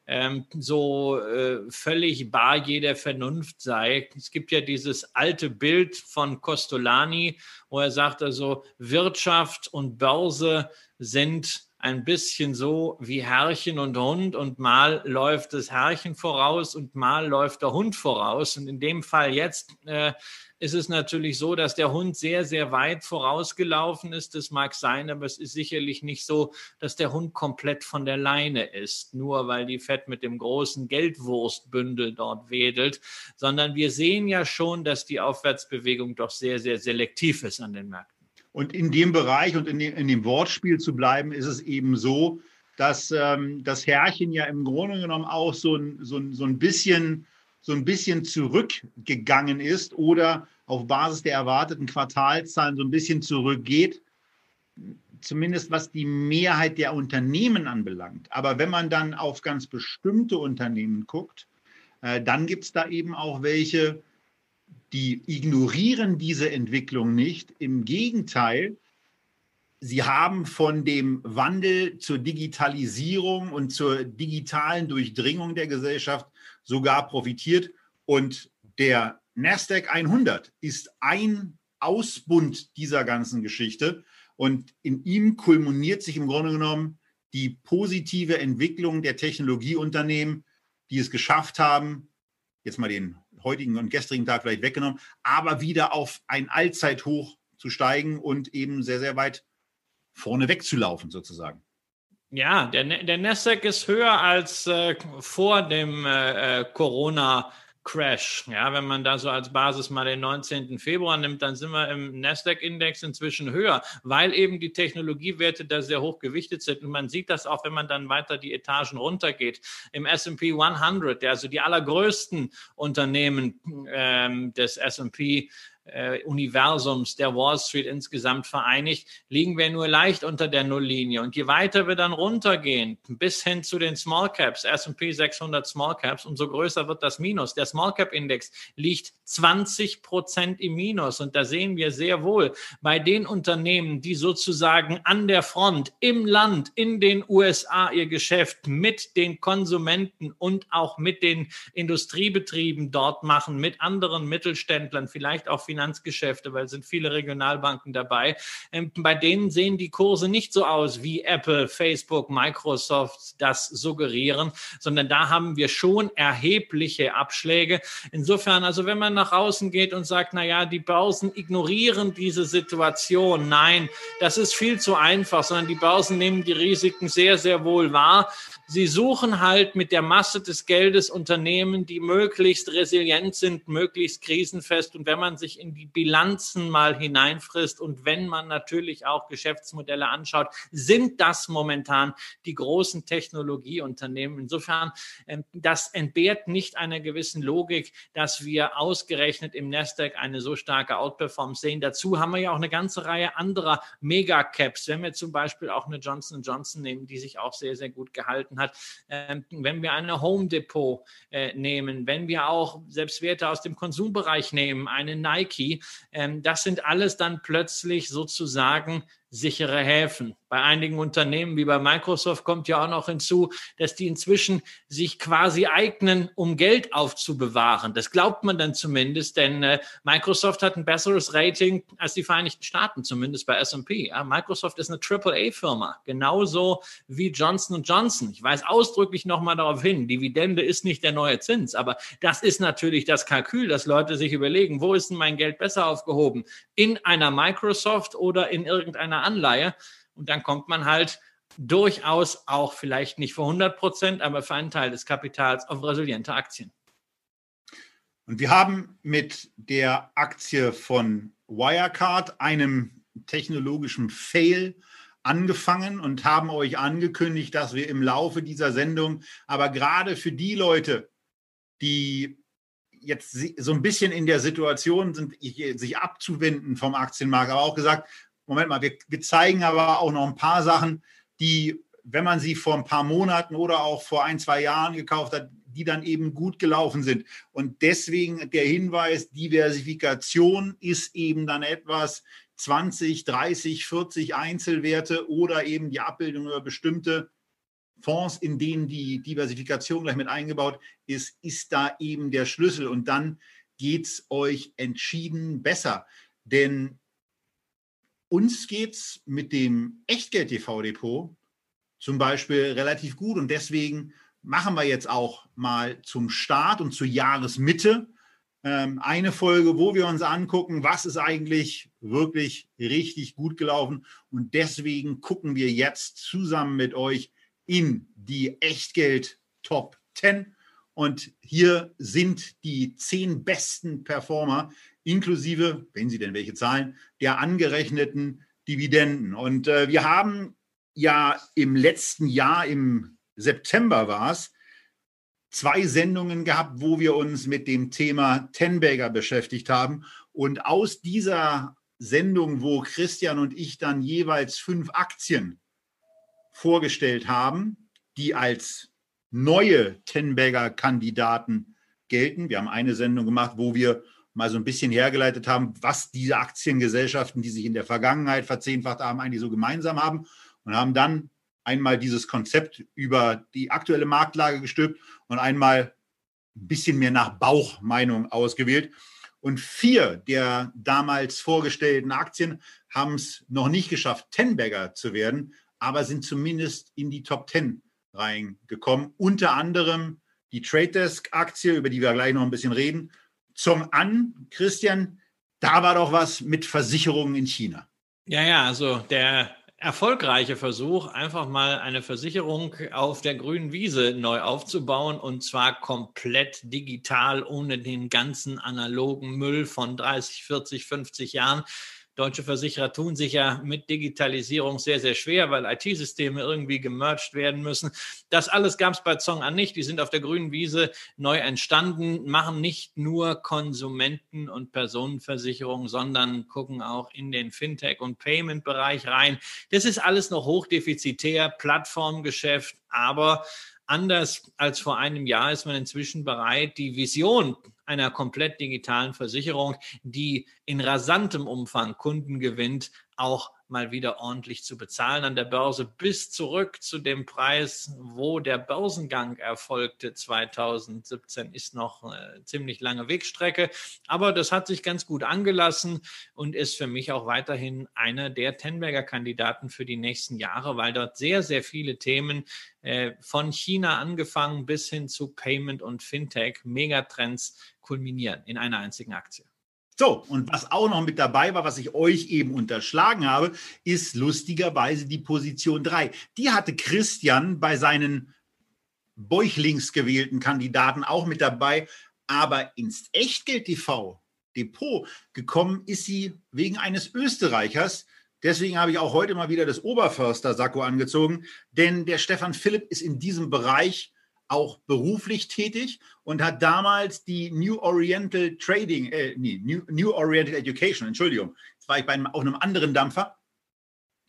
ähm, so äh, völlig bar jeder Vernunft sei. Es gibt ja dieses alte Bild von Costolani, wo er sagt also, Wirtschaft und Börse sind ein bisschen so wie Herrchen und Hund und mal läuft das Herrchen voraus und mal läuft der Hund voraus. Und in dem Fall jetzt äh, ist es natürlich so, dass der Hund sehr, sehr weit vorausgelaufen ist. Das mag sein, aber es ist sicherlich nicht so, dass der Hund komplett von der Leine ist, nur weil die Fett mit dem großen Geldwurstbündel dort wedelt, sondern wir sehen ja schon, dass die Aufwärtsbewegung doch sehr, sehr selektiv ist an den Märkten. Und in dem Bereich und in dem, in dem Wortspiel zu bleiben, ist es eben so, dass ähm, das Herrchen ja im Grunde genommen auch so ein, so ein, so ein bisschen so ein bisschen zurückgegangen ist oder auf Basis der erwarteten Quartalzahlen so ein bisschen zurückgeht, zumindest was die Mehrheit der Unternehmen anbelangt. Aber wenn man dann auf ganz bestimmte Unternehmen guckt, äh, dann gibt es da eben auch welche, die ignorieren diese Entwicklung nicht. Im Gegenteil, sie haben von dem Wandel zur Digitalisierung und zur digitalen Durchdringung der Gesellschaft sogar profitiert. Und der Nasdaq 100 ist ein Ausbund dieser ganzen Geschichte. Und in ihm kulminiert sich im Grunde genommen die positive Entwicklung der Technologieunternehmen, die es geschafft haben, jetzt mal den heutigen und gestrigen Tag vielleicht weggenommen, aber wieder auf ein Allzeithoch zu steigen und eben sehr, sehr weit vorne wegzulaufen sozusagen. Ja, der, der Nasdaq ist höher als äh, vor dem äh, äh, Corona. Crash. Ja, wenn man da so als Basis mal den 19. Februar nimmt, dann sind wir im Nasdaq-Index inzwischen höher, weil eben die Technologiewerte da sehr hoch gewichtet sind. Und man sieht das auch, wenn man dann weiter die Etagen runtergeht. Im S&P 100, also die allergrößten Unternehmen ähm, des S&P äh, Universums der Wall Street insgesamt vereinigt, liegen wir nur leicht unter der Nulllinie. Und je weiter wir dann runtergehen, bis hin zu den Small Caps, S&P 600 Small Caps, umso größer wird das Minus. Der Small Cap Index liegt 20 Prozent im Minus. Und da sehen wir sehr wohl bei den Unternehmen, die sozusagen an der Front, im Land, in den USA ihr Geschäft mit den Konsumenten und auch mit den Industriebetrieben dort machen, mit anderen Mittelständlern, vielleicht auch Finanzierern, Finanzgeschäfte, weil es sind viele Regionalbanken dabei. Ähm, bei denen sehen die Kurse nicht so aus, wie Apple, Facebook, Microsoft das suggerieren, sondern da haben wir schon erhebliche Abschläge. Insofern, also wenn man nach außen geht und sagt, na ja, die Börsen ignorieren diese Situation, nein, das ist viel zu einfach, sondern die Börsen nehmen die Risiken sehr, sehr wohl wahr. Sie suchen halt mit der Masse des Geldes Unternehmen, die möglichst resilient sind, möglichst krisenfest. Und wenn man sich in die Bilanzen mal hineinfrisst und wenn man natürlich auch Geschäftsmodelle anschaut, sind das momentan die großen Technologieunternehmen. Insofern, ähm, das entbehrt nicht einer gewissen Logik, dass wir ausgerechnet im Nasdaq eine so starke Outperformance sehen. Dazu haben wir ja auch eine ganze Reihe anderer Megacaps. Wenn wir zum Beispiel auch eine Johnson Johnson nehmen, die sich auch sehr, sehr gut gehalten hat. Ähm, wenn wir eine Home Depot äh, nehmen, wenn wir auch selbst Werte aus dem Konsumbereich nehmen, eine Nike, ähm, das sind alles dann plötzlich sozusagen sichere Häfen. Bei einigen Unternehmen wie bei Microsoft kommt ja auch noch hinzu, dass die inzwischen sich quasi eignen, um Geld aufzubewahren. Das glaubt man dann zumindest, denn äh, Microsoft hat ein besseres Rating als die Vereinigten Staaten, zumindest bei S&P. Ja, Microsoft ist eine AAA-Firma, genauso wie Johnson Johnson. Ich weise ausdrücklich nochmal darauf hin, Dividende ist nicht der neue Zins, aber das ist natürlich das Kalkül, dass Leute sich überlegen, wo ist denn mein Geld besser aufgehoben? In einer Microsoft oder in irgendeiner Anleihe? Und dann kommt man halt durchaus auch vielleicht nicht für 100 Prozent, aber für einen Teil des Kapitals auf resiliente Aktien. Und wir haben mit der Aktie von Wirecard, einem technologischen Fail, angefangen und haben euch angekündigt, dass wir im Laufe dieser Sendung, aber gerade für die Leute, die jetzt so ein bisschen in der Situation sind, sich abzuwenden vom Aktienmarkt, aber auch gesagt, Moment mal, wir, wir zeigen aber auch noch ein paar Sachen, die, wenn man sie vor ein paar Monaten oder auch vor ein, zwei Jahren gekauft hat, die dann eben gut gelaufen sind. Und deswegen der Hinweis, Diversifikation ist eben dann etwas 20, 30, 40 Einzelwerte oder eben die Abbildung über bestimmte Fonds, in denen die Diversifikation gleich mit eingebaut ist, ist da eben der Schlüssel. Und dann geht es euch entschieden besser. Denn uns geht es mit dem Echtgeld-TV-Depot zum Beispiel relativ gut und deswegen machen wir jetzt auch mal zum Start und zur Jahresmitte ähm, eine Folge, wo wir uns angucken, was ist eigentlich wirklich richtig gut gelaufen. Und deswegen gucken wir jetzt zusammen mit euch in die Echtgeld Top 10. Und hier sind die zehn besten Performer inklusive, wenn Sie denn welche zahlen, der angerechneten Dividenden. Und äh, wir haben ja im letzten Jahr, im September war es, zwei Sendungen gehabt, wo wir uns mit dem Thema Tenbagger beschäftigt haben. Und aus dieser Sendung, wo Christian und ich dann jeweils fünf Aktien vorgestellt haben, die als neue Tenbagger-Kandidaten gelten. Wir haben eine Sendung gemacht, wo wir mal so ein bisschen hergeleitet haben, was diese Aktiengesellschaften, die sich in der Vergangenheit verzehnfacht haben, eigentlich so gemeinsam haben und haben dann einmal dieses Konzept über die aktuelle Marktlage gestülpt und einmal ein bisschen mehr nach Bauchmeinung ausgewählt. Und vier der damals vorgestellten Aktien haben es noch nicht geschafft, Tenbagger zu werden, aber sind zumindest in die Top Ten reingekommen. Unter anderem die Trade Desk Aktie, über die wir gleich noch ein bisschen reden, Zong An, Christian, da war doch was mit Versicherungen in China. Ja, ja, also der erfolgreiche Versuch, einfach mal eine Versicherung auf der grünen Wiese neu aufzubauen und zwar komplett digital, ohne den ganzen analogen Müll von 30, 40, 50 Jahren. Deutsche Versicherer tun sich ja mit Digitalisierung sehr, sehr schwer, weil IT-Systeme irgendwie gemerged werden müssen. Das alles gab es bei Zong an nicht. Die sind auf der grünen Wiese neu entstanden, machen nicht nur Konsumenten- und Personenversicherung, sondern gucken auch in den Fintech- und Payment-Bereich rein. Das ist alles noch hochdefizitär, Plattformgeschäft, aber anders als vor einem Jahr ist man inzwischen bereit, die Vision einer komplett digitalen Versicherung, die in rasantem Umfang Kunden gewinnt, auch mal wieder ordentlich zu bezahlen an der Börse bis zurück zu dem Preis, wo der Börsengang erfolgte 2017, ist noch eine ziemlich lange Wegstrecke. Aber das hat sich ganz gut angelassen und ist für mich auch weiterhin einer der Tenberger Kandidaten für die nächsten Jahre, weil dort sehr, sehr viele Themen äh, von China angefangen bis hin zu Payment und Fintech, Megatrends kulminieren in einer einzigen Aktie. So, und was auch noch mit dabei war, was ich euch eben unterschlagen habe, ist lustigerweise die Position 3. Die hatte Christian bei seinen Bäuchlings gewählten Kandidaten auch mit dabei, aber ins Echtgeld-TV Depot gekommen ist sie wegen eines Österreichers. Deswegen habe ich auch heute mal wieder das Oberförster-Sakko angezogen, denn der Stefan Philipp ist in diesem Bereich auch beruflich tätig und hat damals die New Oriental Trading, äh, nee, New, New Oriental Education, Entschuldigung, jetzt war ich bei einem, auf einem anderen Dampfer,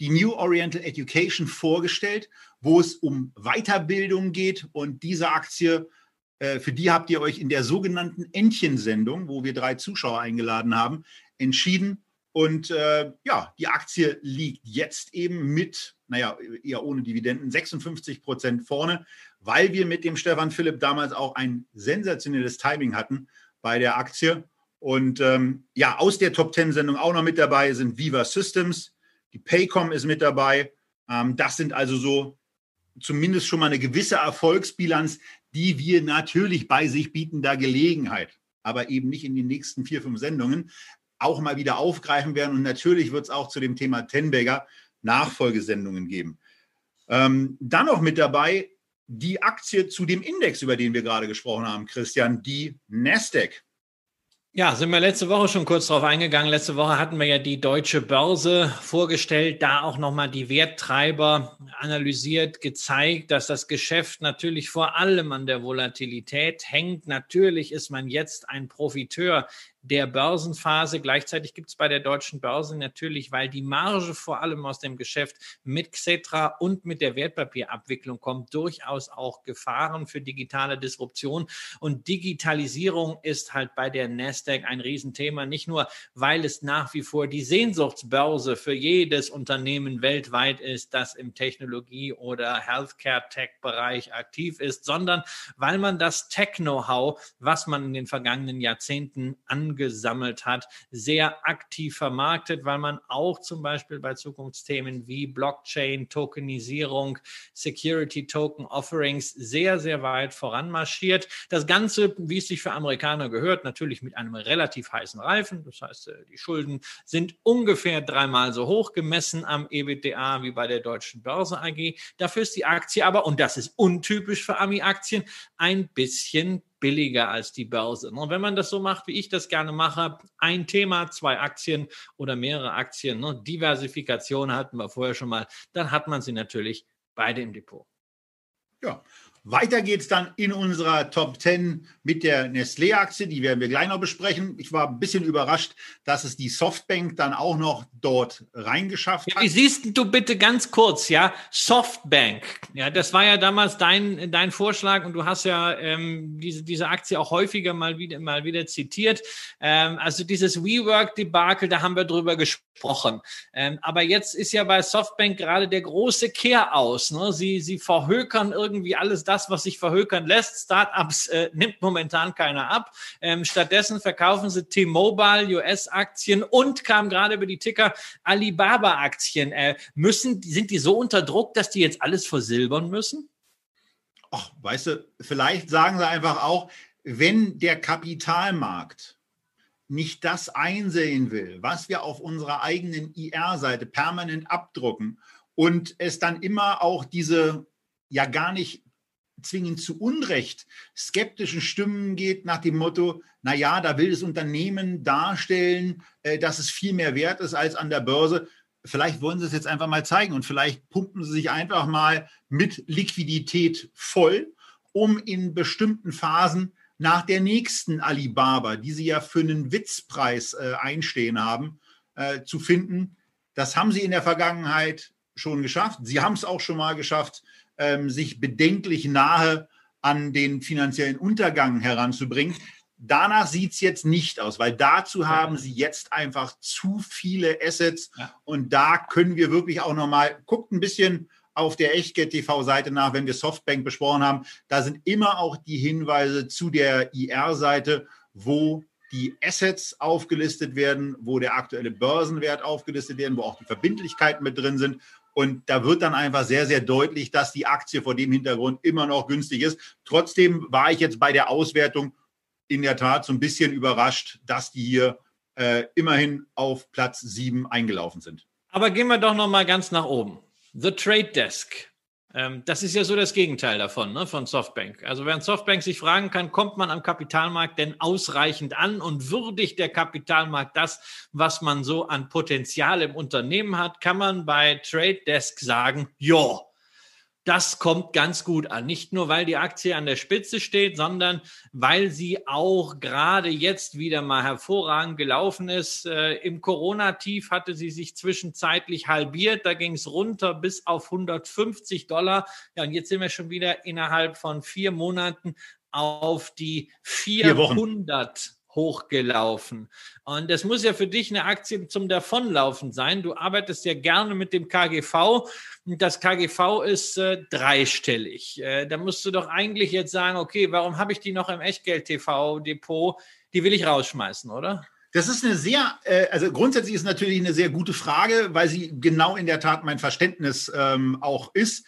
die New Oriental Education vorgestellt, wo es um Weiterbildung geht und diese Aktie, äh, für die habt ihr euch in der sogenannten Entchensendung, wo wir drei Zuschauer eingeladen haben, entschieden. Und äh, ja, die Aktie liegt jetzt eben mit, naja, eher ohne Dividenden, 56 Prozent vorne weil wir mit dem Stefan Philipp damals auch ein sensationelles Timing hatten bei der Aktie. Und ähm, ja, aus der Top 10 Sendung auch noch mit dabei sind Viva Systems, die Paycom ist mit dabei. Ähm, das sind also so zumindest schon mal eine gewisse Erfolgsbilanz, die wir natürlich bei sich bietender Gelegenheit, aber eben nicht in den nächsten vier, fünf Sendungen, auch mal wieder aufgreifen werden. Und natürlich wird es auch zu dem Thema Tenbagger Nachfolgesendungen geben. Ähm, dann noch mit dabei die Aktie zu dem Index, über den wir gerade gesprochen haben, Christian, die Nasdaq. Ja, sind wir letzte Woche schon kurz drauf eingegangen. Letzte Woche hatten wir ja die deutsche Börse vorgestellt, da auch nochmal die Werttreiber analysiert, gezeigt, dass das Geschäft natürlich vor allem an der Volatilität hängt. Natürlich ist man jetzt ein Profiteur der Börsenphase. Gleichzeitig gibt es bei der deutschen Börse natürlich, weil die Marge vor allem aus dem Geschäft mit Xetra und mit der Wertpapierabwicklung kommt, durchaus auch Gefahren für digitale Disruption. Und Digitalisierung ist halt bei der Nasdaq ein Riesenthema, nicht nur, weil es nach wie vor die Sehnsuchtsbörse für jedes Unternehmen weltweit ist, das im Technologie- oder Healthcare-Tech-Bereich aktiv ist, sondern weil man das Tech-Know-how, was man in den vergangenen Jahrzehnten an angesammelt hat, sehr aktiv vermarktet, weil man auch zum Beispiel bei Zukunftsthemen wie Blockchain, Tokenisierung, Security Token Offerings sehr, sehr weit voranmarschiert. Das Ganze, wie es sich für Amerikaner gehört, natürlich mit einem relativ heißen Reifen. Das heißt, äh, die Schulden sind ungefähr dreimal so hoch gemessen am EBITDA wie bei der Deutschen Börse AG. Dafür ist die Aktie aber, und das ist untypisch für Ami-Aktien, ein bisschen billiger als die Börse. Und wenn man das so macht, wie ich das gerne mache, ein Thema, zwei Aktien oder mehrere Aktien, ne, Diversifikation hatten wir vorher schon mal, dann hat man sie natürlich beide im Depot. Ja, weiter geht es dann in unserer Top 10 mit der Nestlé-Aktie, die werden wir gleich noch besprechen. Ich war ein bisschen überrascht, dass es die Softbank dann auch noch dort reingeschafft hat. wie siehst du bitte ganz kurz, ja, Softbank, ja, das war ja damals dein, dein Vorschlag und du hast ja ähm, diese, diese Aktie auch häufiger mal wieder, mal wieder zitiert. Ähm, also dieses WeWork-Debakel, da haben wir drüber gesprochen. Ähm, aber jetzt ist ja bei Softbank gerade der große Kehr aus. Ne? Sie, sie verhökern irgendwie alles das, das, was sich verhökern lässt. Startups äh, nimmt momentan keiner ab. Ähm, stattdessen verkaufen sie T-Mobile, US-Aktien und kam gerade über die Ticker Alibaba-Aktien. Äh, müssen, sind die so unter Druck, dass die jetzt alles versilbern müssen? Ach, weißt du, vielleicht sagen sie einfach auch, wenn der Kapitalmarkt nicht das einsehen will, was wir auf unserer eigenen IR-Seite permanent abdrucken und es dann immer auch diese ja gar nicht zwingend zu Unrecht skeptischen Stimmen geht nach dem Motto, na ja, da will das Unternehmen darstellen, äh, dass es viel mehr wert ist als an der Börse. Vielleicht wollen sie es jetzt einfach mal zeigen und vielleicht pumpen sie sich einfach mal mit Liquidität voll, um in bestimmten Phasen nach der nächsten Alibaba, die sie ja für einen Witzpreis äh, einstehen haben, äh, zu finden. Das haben sie in der Vergangenheit schon geschafft. Sie haben es auch schon mal geschafft, ähm, sich bedenklich nahe an den finanziellen Untergang heranzubringen. Danach sieht es jetzt nicht aus, weil dazu haben sie jetzt einfach zu viele Assets ja. und da können wir wirklich auch nochmal, guckt ein bisschen auf der Echtgeld TV-Seite nach, wenn wir Softbank besprochen haben. Da sind immer auch die Hinweise zu der IR-Seite, wo die Assets aufgelistet werden, wo der aktuelle Börsenwert aufgelistet werden, wo auch die Verbindlichkeiten mit drin sind. Und da wird dann einfach sehr, sehr deutlich, dass die Aktie vor dem Hintergrund immer noch günstig ist. Trotzdem war ich jetzt bei der Auswertung in der Tat so ein bisschen überrascht, dass die hier äh, immerhin auf Platz 7 eingelaufen sind. Aber gehen wir doch noch mal ganz nach oben. The Trade Desk. Ähm, das ist ja so das Gegenteil davon, ne, von Softbank. Also während Softbank sich fragen kann, kommt man am Kapitalmarkt denn ausreichend an und würdigt der Kapitalmarkt das, was man so an Potenzial im Unternehmen hat, kann man bei Trade Desk sagen, ja, das kommt ganz gut an. Nicht nur, weil die Aktie an der Spitze steht, sondern weil sie auch gerade jetzt wieder mal hervorragend gelaufen ist. Äh, Im Corona-Tief hatte sie sich zwischenzeitlich halbiert. Da ging es runter bis auf 150 Dollar. Ja, und jetzt sind wir schon wieder innerhalb von vier Monaten auf die 400 hochgelaufen. Und das muss ja für dich eine Aktie zum Davonlaufen sein. Du arbeitest ja gerne mit dem KGV. Das KGV ist äh, dreistellig. Äh, da musst du doch eigentlich jetzt sagen, okay, warum habe ich die noch im Echtgeld-TV-Depot? Die will ich rausschmeißen, oder? Das ist eine sehr, äh, also grundsätzlich ist natürlich eine sehr gute Frage, weil sie genau in der Tat mein Verständnis ähm, auch ist.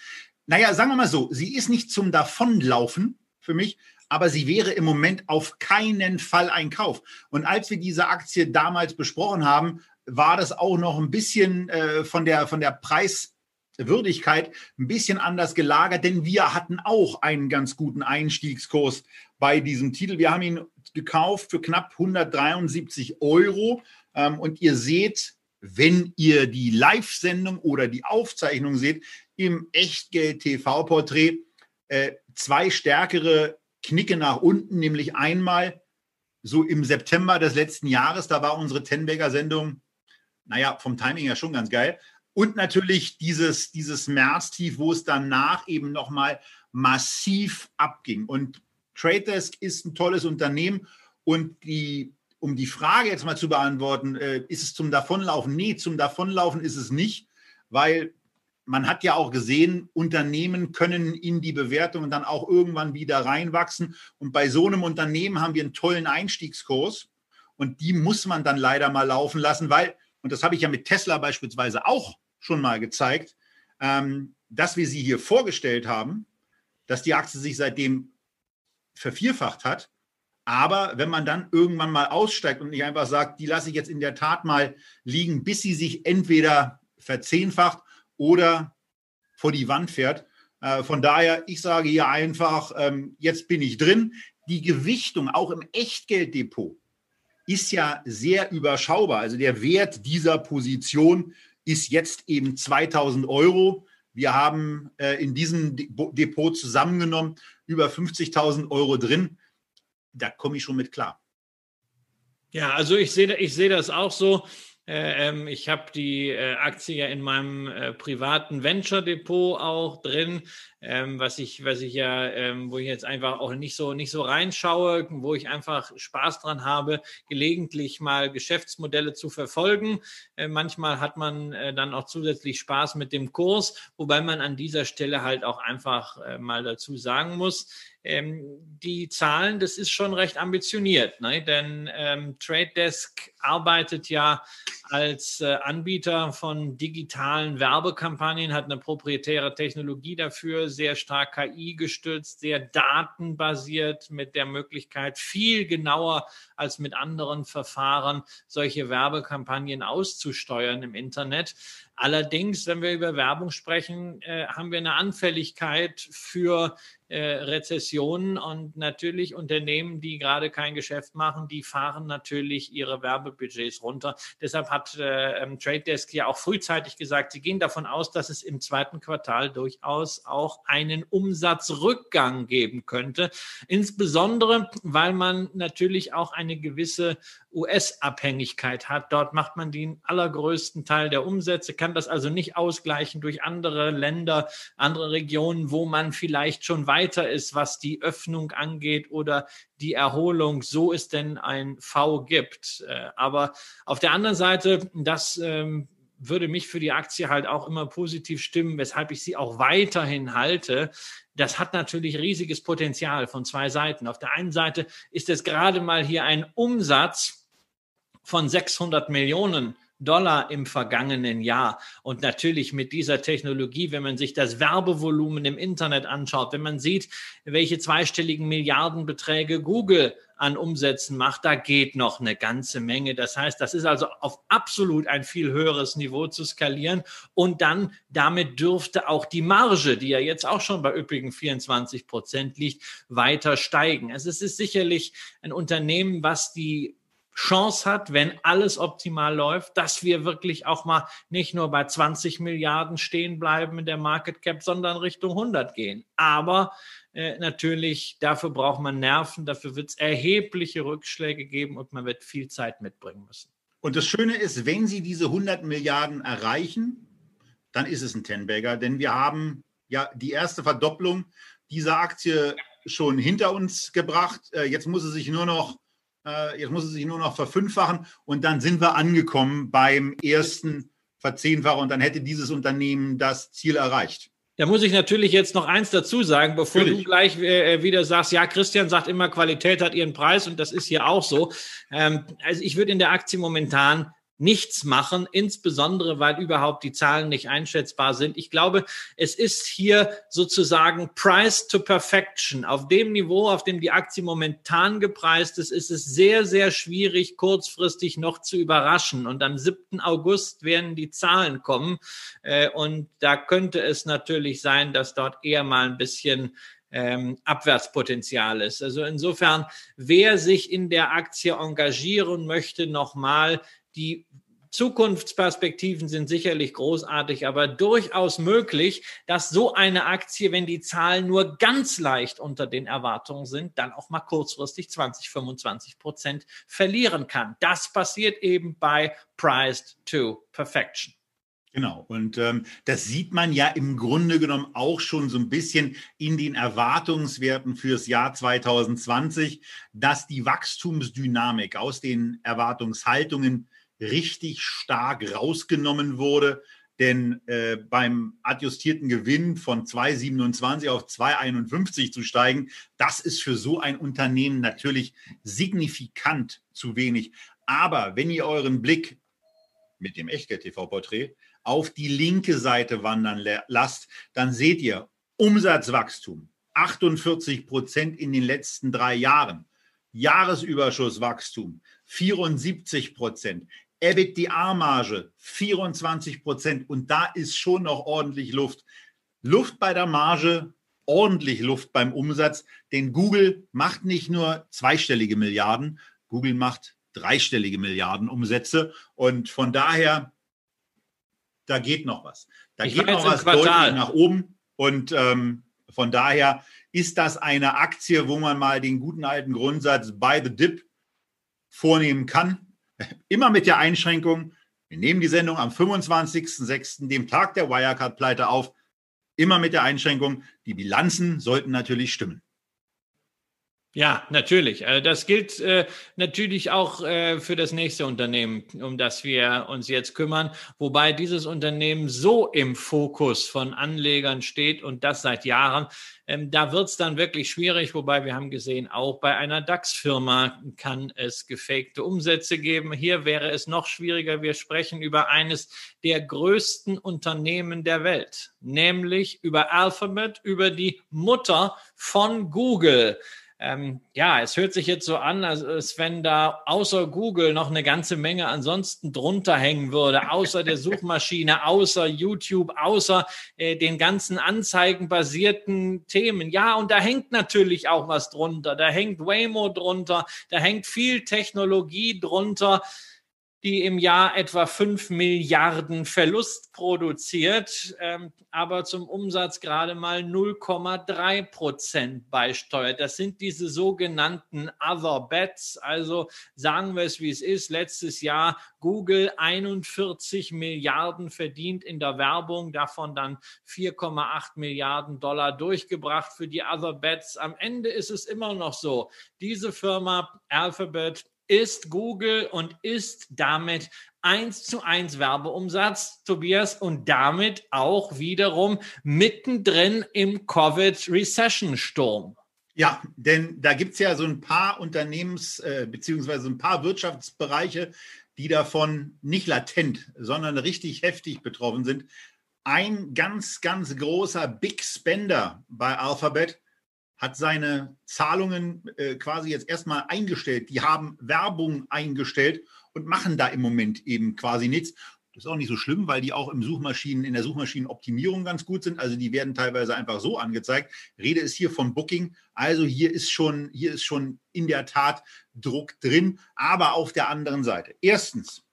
Naja, sagen wir mal so, sie ist nicht zum Davonlaufen für mich, aber sie wäre im Moment auf keinen Fall ein Kauf. Und als wir diese Aktie damals besprochen haben, war das auch noch ein bisschen äh, von der, von der Preiswürdigkeit ein bisschen anders gelagert, denn wir hatten auch einen ganz guten Einstiegskurs bei diesem Titel. Wir haben ihn gekauft für knapp 173 Euro. Ähm, und ihr seht, wenn ihr die Live-Sendung oder die Aufzeichnung seht, im Echtgeld-TV-Porträt äh, zwei stärkere Knicke nach unten, nämlich einmal so im September des letzten Jahres, da war unsere Tenberger-Sendung, naja, vom Timing ja schon ganz geil. Und natürlich dieses, dieses Märztief, wo es danach eben nochmal massiv abging. Und Trade Desk ist ein tolles Unternehmen und die, um die Frage jetzt mal zu beantworten, äh, ist es zum Davonlaufen? Nee, zum Davonlaufen ist es nicht, weil man hat ja auch gesehen, Unternehmen können in die Bewertung dann auch irgendwann wieder reinwachsen. Und bei so einem Unternehmen haben wir einen tollen Einstiegskurs. Und die muss man dann leider mal laufen lassen, weil, und das habe ich ja mit Tesla beispielsweise auch schon mal gezeigt, ähm, dass wir sie hier vorgestellt haben, dass die Aktie sich seitdem vervierfacht hat. Aber wenn man dann irgendwann mal aussteigt und nicht einfach sagt, die lasse ich jetzt in der Tat mal liegen, bis sie sich entweder verzehnfacht oder vor die Wand fährt. Äh, von daher, ich sage hier einfach, ähm, jetzt bin ich drin. Die Gewichtung auch im Echtgelddepot ist ja sehr überschaubar. Also der Wert dieser Position ist jetzt eben 2000 Euro. Wir haben äh, in diesem Depot zusammengenommen über 50.000 Euro drin. Da komme ich schon mit klar. Ja, also ich sehe ich seh das auch so. Äh, ähm, ich habe die äh, Aktie ja in meinem äh, privaten Venture Depot auch drin, ähm, was ich, was ich ja, ähm, wo ich jetzt einfach auch nicht so, nicht so reinschaue, wo ich einfach Spaß dran habe, gelegentlich mal Geschäftsmodelle zu verfolgen. manchmal hat man dann auch zusätzlich Spaß mit dem Kurs, wobei man an dieser Stelle halt auch einfach mal dazu sagen muss, ähm, die Zahlen, das ist schon recht ambitioniert, ne? denn ähm, Trade Desk arbeitet ja als äh, Anbieter von digitalen Werbekampagnen, hat eine proprietäre Technologie dafür, sehr stark KI gestützt, sehr datenbasiert mit der Möglichkeit, viel genauer als mit anderen Verfahren solche Werbekampagnen auszusteuern im Internet. Allerdings, wenn wir über Werbung sprechen, äh, haben wir eine Anfälligkeit für äh, Rezessionen und natürlich Unternehmen, die gerade kein Geschäft machen, die fahren natürlich ihre Werbebudgets runter. Deshalb hat äh, ähm, Trade Desk ja auch frühzeitig gesagt, sie gehen davon aus, dass es im zweiten Quartal durchaus auch einen Umsatzrückgang geben könnte. Insbesondere, weil man natürlich auch eine gewisse US-Abhängigkeit hat. Dort macht man den allergrößten Teil der Umsätze, kann das also nicht ausgleichen durch andere Länder, andere Regionen, wo man vielleicht schon weiter ist, was die Öffnung angeht oder die Erholung, so es denn ein V gibt. Äh, aber auf der anderen Seite, das ähm, würde mich für die Aktie halt auch immer positiv stimmen, weshalb ich sie auch weiterhin halte. Das hat natürlich riesiges Potenzial von zwei Seiten. Auf der einen Seite ist es gerade mal hier ein Umsatz von 600 Millionen Dollar im vergangenen Jahr. Und natürlich mit dieser Technologie, wenn man sich das Werbevolumen im Internet anschaut, wenn man sieht, welche zweistelligen Milliardenbeträge Google an Umsätzen macht, da geht noch eine ganze Menge. Das heißt, das ist also auf absolut ein viel höheres Niveau zu skalieren. Und dann damit dürfte auch die Marge, die ja jetzt auch schon bei üppigen 24 Prozent liegt, weiter steigen. Also es ist sicherlich ein Unternehmen, was die Chance hat, wenn alles optimal läuft, dass wir wirklich auch mal nicht nur bei 20 Milliarden stehen bleiben in der Market Cap, sondern Richtung 100 gehen. Aber äh, natürlich, dafür braucht man Nerven, dafür wird es erhebliche Rückschläge geben und man wird viel Zeit mitbringen müssen. Und das Schöne ist, wenn Sie diese 100 Milliarden erreichen, dann ist es ein Tenbagger, denn wir haben ja die erste Verdopplung dieser Aktie schon hinter uns gebracht. Äh, jetzt muss sie sich nur noch jetzt muss es sich nur noch verfünffachen und dann sind wir angekommen beim ersten Verzehnfacher und dann hätte dieses Unternehmen das Ziel erreicht. Da muss ich natürlich jetzt noch eins dazu sagen, bevor natürlich. du gleich äh, wieder sagst, ja, Christian sagt immer, Qualität hat ihren Preis und das ist hier auch so. Ähm, also ich würde in der Aktie momentan nichts machen, insbesondere weil überhaupt die Zahlen nicht einschätzbar sind. Ich glaube, es ist hier sozusagen Price to Perfection. Auf dem Niveau, auf dem die Aktie momentan gepreist ist, ist es sehr, sehr schwierig, kurzfristig noch zu überraschen. Und am 7. August werden die Zahlen kommen. Äh, und da könnte es natürlich sein, dass dort eher mal ein bisschen ähm, Abwärtspotenzial ist. Also insofern, wer sich in der Aktie engagieren möchte, nochmal, die Zukunftsperspektiven sind sicherlich großartig, aber durchaus möglich, dass so eine Aktie, wenn die Zahlen nur ganz leicht unter den Erwartungen sind, dann auch mal kurzfristig 20, 25 Prozent verlieren kann. Das passiert eben bei Priced to Perfection. Genau, und ähm, das sieht man ja im Grunde genommen auch schon so ein bisschen in den Erwartungswerten fürs Jahr 2020, dass die Wachstumsdynamik aus den Erwartungshaltungen richtig stark rausgenommen wurde. Denn äh, beim adjustierten Gewinn von 2,27 auf 2,51 zu steigen, das ist für so ein Unternehmen natürlich signifikant zu wenig. Aber wenn ihr euren Blick mit dem Echtgeld-TV-Porträt auf die linke Seite wandern lasst, dann seht ihr Umsatzwachstum 48 Prozent in den letzten drei Jahren. Jahresüberschusswachstum 74 Prozent. EBITDA-Marge 24 Prozent. Und da ist schon noch ordentlich Luft. Luft bei der Marge, ordentlich Luft beim Umsatz, denn Google macht nicht nur zweistellige Milliarden, Google macht dreistellige Milliarden Umsätze und von daher, da geht noch was. Da ich geht noch was deutlich nach oben. Und ähm, von daher ist das eine Aktie, wo man mal den guten alten Grundsatz Buy the Dip vornehmen kann Immer mit der Einschränkung, wir nehmen die Sendung am 25.06., dem Tag der Wirecard-Pleite auf. Immer mit der Einschränkung, die Bilanzen sollten natürlich stimmen. Ja, natürlich. Äh, das gilt äh, natürlich auch äh, für das nächste Unternehmen, um das wir uns jetzt kümmern, wobei dieses Unternehmen so im Fokus von Anlegern steht und das seit Jahren. Ähm, da wird es dann wirklich schwierig, wobei wir haben gesehen, auch bei einer DAX-Firma kann es gefakte Umsätze geben. Hier wäre es noch schwieriger. Wir sprechen über eines der größten Unternehmen der Welt, nämlich über Alphabet, über die Mutter von Google. Ähm, ja, es hört sich jetzt so an, als wenn da außer Google noch eine ganze Menge ansonsten drunter hängen würde, außer der Suchmaschine, [laughs] außer YouTube, außer äh, den ganzen anzeigenbasierten Themen. Ja, und da hängt natürlich auch was drunter. Da hängt Waymo drunter, da hängt viel Technologie drunter. Die im Jahr etwa 5 Milliarden Verlust produziert, ähm, aber zum Umsatz gerade mal 0,3 Prozent beisteuert. Das sind diese sogenannten Other Bets. Also sagen wir es, wie es ist. Letztes Jahr Google 41 Milliarden verdient in der Werbung, davon dann 4,8 Milliarden Dollar durchgebracht für die Other Bets. Am Ende ist es immer noch so, diese Firma Alphabet ist Google und ist damit eins zu eins Werbeumsatz, Tobias, und damit auch wiederum mittendrin im Covid-Recession-Sturm. Ja, denn da gibt es ja so ein paar Unternehmens- äh, beziehungsweise ein paar Wirtschaftsbereiche, die davon nicht latent, sondern richtig heftig betroffen sind. Ein ganz, ganz großer Big Spender bei Alphabet hat seine Zahlungen äh, quasi jetzt erstmal eingestellt. Die haben Werbung eingestellt und machen da im Moment eben quasi nichts. Das ist auch nicht so schlimm, weil die auch im Suchmaschinen, in der Suchmaschinenoptimierung ganz gut sind. Also die werden teilweise einfach so angezeigt. Rede ist hier von Booking. Also hier ist schon, hier ist schon in der Tat Druck drin. Aber auf der anderen Seite. Erstens,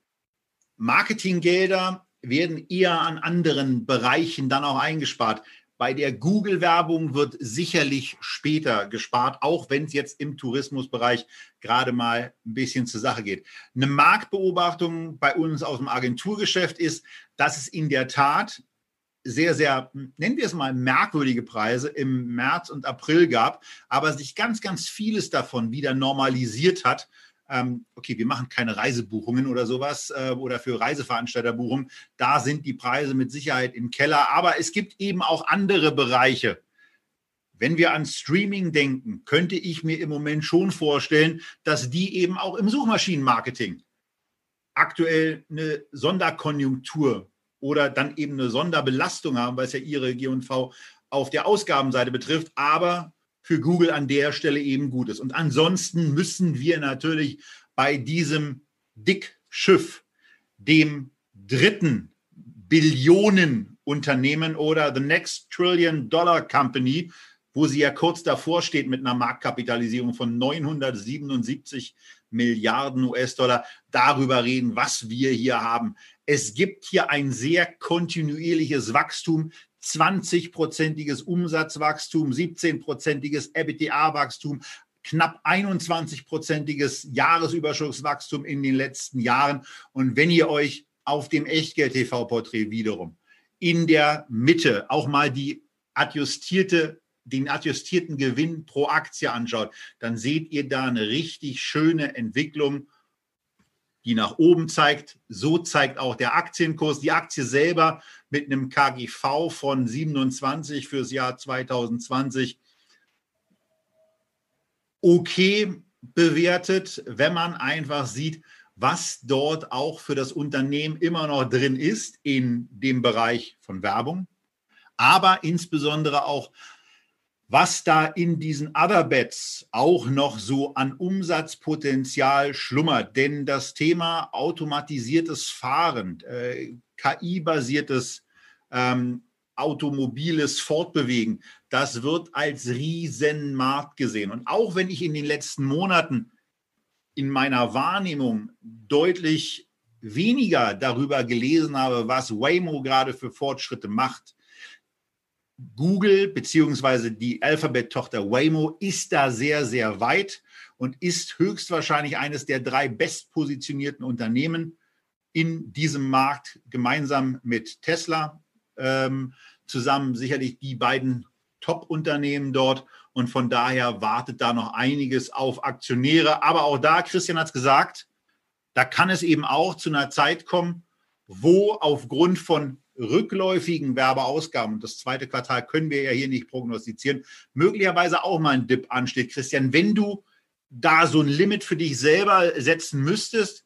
Marketinggelder werden eher an anderen Bereichen dann auch eingespart. Bei der Google-Werbung wird sicherlich später gespart, auch wenn es jetzt im Tourismusbereich gerade mal ein bisschen zur Sache geht. Eine Marktbeobachtung bei uns aus dem Agenturgeschäft ist, dass es in der Tat sehr, sehr, nennen wir es mal, merkwürdige Preise im März und April gab, aber sich ganz, ganz vieles davon wieder normalisiert hat okay, wir machen keine Reisebuchungen oder sowas äh, oder für Reiseveranstalterbuchungen. Da sind die Preise mit Sicherheit im Keller. Aber es gibt eben auch andere Bereiche. Wenn wir an Streaming denken, könnte ich mir im Moment schon vorstellen, dass die eben auch im Suchmaschinenmarketing aktuell eine Sonderkonjunktur oder dann eben eine Sonderbelastung haben, weil es ja ihre G&V auf der Ausgabenseite betrifft. Aber für Google an der Stelle eben gut ist. Und ansonsten müssen wir natürlich bei diesem Dickschiff, dem dritten Billionenunternehmen oder The Next Trillion Dollar Company, wo sie ja kurz davor steht mit einer Marktkapitalisierung von 977 Milliarden US-Dollar, darüber reden, was wir hier haben. Es gibt hier ein sehr kontinuierliches Wachstum. 20-prozentiges Umsatzwachstum, 17-prozentiges EBITDA-Wachstum, knapp 21-prozentiges Jahresüberschusswachstum in den letzten Jahren. Und wenn ihr euch auf dem Echtgeld-TV-Porträt wiederum in der Mitte auch mal die adjustierte den adjustierten Gewinn pro Aktie anschaut, dann seht ihr da eine richtig schöne Entwicklung die nach oben zeigt. So zeigt auch der Aktienkurs. Die Aktie selber mit einem KGV von 27 fürs Jahr 2020 okay bewertet, wenn man einfach sieht, was dort auch für das Unternehmen immer noch drin ist in dem Bereich von Werbung, aber insbesondere auch was da in diesen Other Bets auch noch so an Umsatzpotenzial schlummert. Denn das Thema automatisiertes Fahren, äh, KI-basiertes ähm, automobiles Fortbewegen, das wird als Riesenmarkt gesehen. Und auch wenn ich in den letzten Monaten in meiner Wahrnehmung deutlich weniger darüber gelesen habe, was Waymo gerade für Fortschritte macht, Google beziehungsweise die Alphabet-Tochter Waymo ist da sehr, sehr weit und ist höchstwahrscheinlich eines der drei bestpositionierten Unternehmen in diesem Markt, gemeinsam mit Tesla. Ähm, zusammen sicherlich die beiden Top-Unternehmen dort. Und von daher wartet da noch einiges auf Aktionäre. Aber auch da, Christian hat es gesagt, da kann es eben auch zu einer Zeit kommen, wo aufgrund von rückläufigen Werbeausgaben, das zweite Quartal können wir ja hier nicht prognostizieren, möglicherweise auch mal ein Dip ansteht. Christian, wenn du da so ein Limit für dich selber setzen müsstest,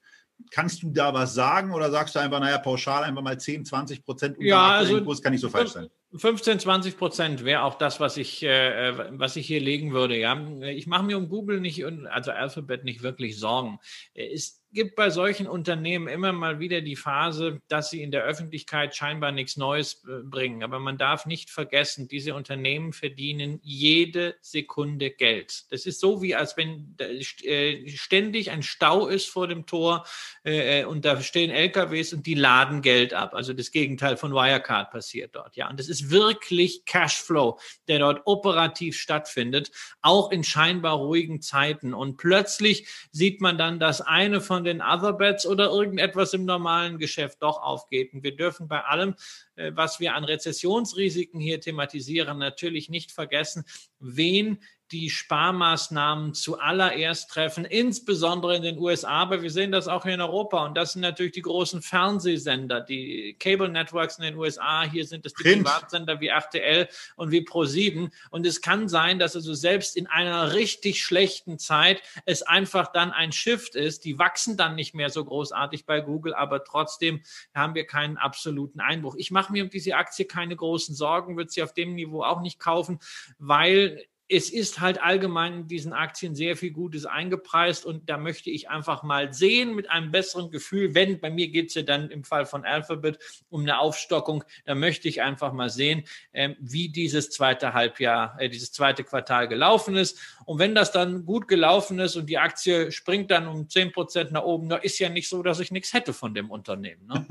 kannst du da was sagen oder sagst du einfach, naja, pauschal einfach mal 10, 20 Prozent unter ja, also, Kurs kann nicht so falsch sein? 15, 20 Prozent wäre auch das, was ich, äh, äh, was ich hier legen würde. Ja, ich mache mir um Google nicht, also Alphabet nicht wirklich Sorgen. Es gibt bei solchen Unternehmen immer mal wieder die Phase, dass sie in der Öffentlichkeit scheinbar nichts Neues äh, bringen. Aber man darf nicht vergessen, diese Unternehmen verdienen jede Sekunde Geld. Das ist so wie, als wenn äh, ständig ein Stau ist vor dem Tor äh, und da stehen LKWs und die laden Geld ab. Also das Gegenteil von Wirecard passiert dort. Ja, und das ist wirklich Cashflow, der dort operativ stattfindet, auch in scheinbar ruhigen Zeiten. Und plötzlich sieht man dann, dass eine von von den Other Bets oder irgendetwas im normalen Geschäft doch aufgeht. Und wir dürfen bei allem, äh, was wir an Rezessionsrisiken hier thematisieren, natürlich nicht vergessen, wen die Sparmaßnahmen zuallererst treffen, insbesondere in den USA, aber wir sehen das auch hier in Europa. Und das sind natürlich die großen Fernsehsender, die Cable Networks in den USA. Hier sind es die Print. Privatsender wie RTL und wie Pro7. Und es kann sein, dass also selbst in einer richtig schlechten Zeit es einfach dann ein Shift ist. Die wachsen dann nicht mehr so großartig bei Google, aber trotzdem haben wir keinen absoluten Einbruch. Ich mache mir um diese Aktie keine großen Sorgen, würde sie auf dem Niveau auch nicht kaufen, weil es ist halt allgemein in diesen Aktien sehr viel Gutes eingepreist und da möchte ich einfach mal sehen mit einem besseren Gefühl, wenn bei mir geht es ja dann im Fall von Alphabet um eine Aufstockung, da möchte ich einfach mal sehen, äh, wie dieses zweite Halbjahr, äh, dieses zweite Quartal gelaufen ist. Und wenn das dann gut gelaufen ist und die Aktie springt dann um 10 Prozent nach oben, da ist ja nicht so, dass ich nichts hätte von dem Unternehmen. Ne?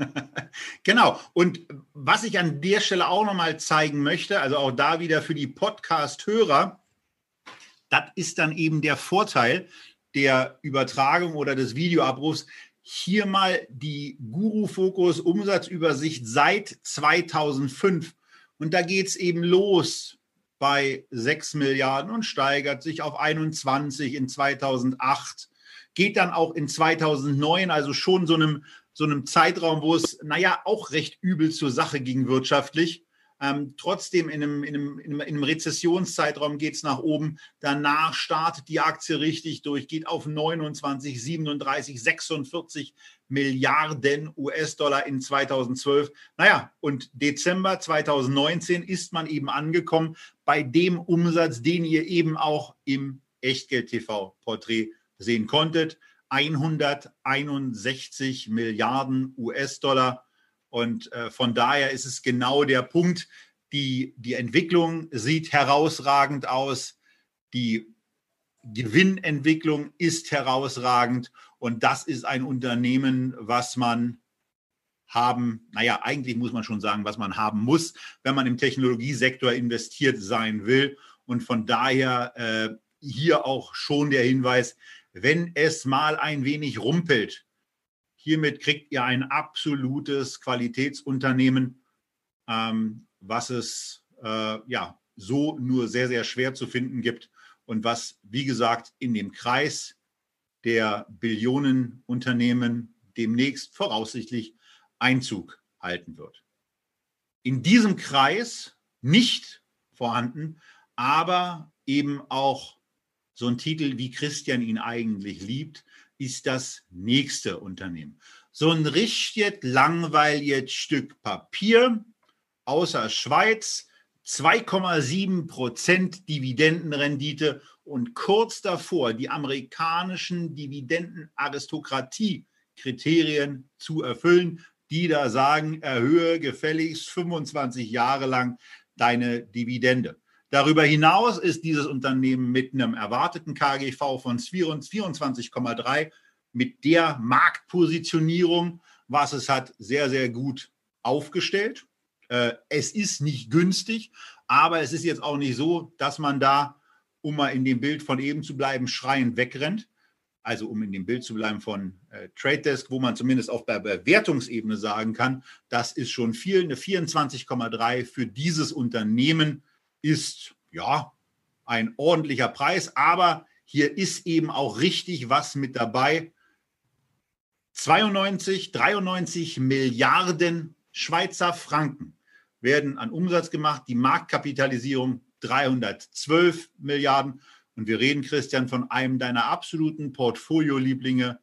[laughs] genau. Und was ich an der Stelle auch nochmal zeigen möchte, also auch da wieder für die Podcast-Hörer, das ist dann eben der Vorteil der Übertragung oder des Videoabrufs. Hier mal die Guru Fokus Umsatzübersicht seit 2005. Und da geht es eben los bei 6 Milliarden und steigert sich auf 21 in 2008. Geht dann auch in 2009, also schon so einem, so einem Zeitraum, wo es, naja, auch recht übel zur Sache ging wirtschaftlich. Ähm, trotzdem in einem, in einem, in einem Rezessionszeitraum geht es nach oben. Danach startet die Aktie richtig durch, geht auf 29, 37, 46 Milliarden US-Dollar in 2012. Naja, und Dezember 2019 ist man eben angekommen bei dem Umsatz, den ihr eben auch im Echtgeld-TV-Porträt sehen konntet. 161 Milliarden US-Dollar und äh, von daher ist es genau der Punkt, die, die Entwicklung sieht herausragend aus, die Gewinnentwicklung ist herausragend und das ist ein Unternehmen, was man haben, naja, eigentlich muss man schon sagen, was man haben muss, wenn man im Technologiesektor investiert sein will. Und von daher äh, hier auch schon der Hinweis, wenn es mal ein wenig rumpelt, Hiermit kriegt ihr ein absolutes Qualitätsunternehmen, ähm, was es äh, ja so nur sehr, sehr schwer zu finden gibt und was, wie gesagt, in dem Kreis der Billionenunternehmen demnächst voraussichtlich Einzug halten wird. In diesem Kreis nicht vorhanden, aber eben auch so ein Titel, wie Christian ihn eigentlich liebt, ist das nächste Unternehmen. So ein richtig langweiliges Stück Papier außer Schweiz, 2,7 Prozent Dividendenrendite und kurz davor die amerikanischen Dividendenaristokratie-Kriterien zu erfüllen, die da sagen, erhöhe gefälligst 25 Jahre lang deine Dividende. Darüber hinaus ist dieses Unternehmen mit einem erwarteten KGV von 24,3 mit der Marktpositionierung, was es hat, sehr, sehr gut aufgestellt. Äh, es ist nicht günstig, aber es ist jetzt auch nicht so, dass man da, um mal in dem Bild von eben zu bleiben, schreiend wegrennt. Also um in dem Bild zu bleiben von äh, Trade Desk, wo man zumindest auf der Bewertungsebene sagen kann, das ist schon viel. Eine 24,3 für dieses Unternehmen ist ja ein ordentlicher Preis, aber hier ist eben auch richtig was mit dabei. 92, 93 Milliarden Schweizer Franken werden an Umsatz gemacht, die Marktkapitalisierung 312 Milliarden. Und wir reden, Christian, von einem deiner absoluten Portfolio-Lieblinge,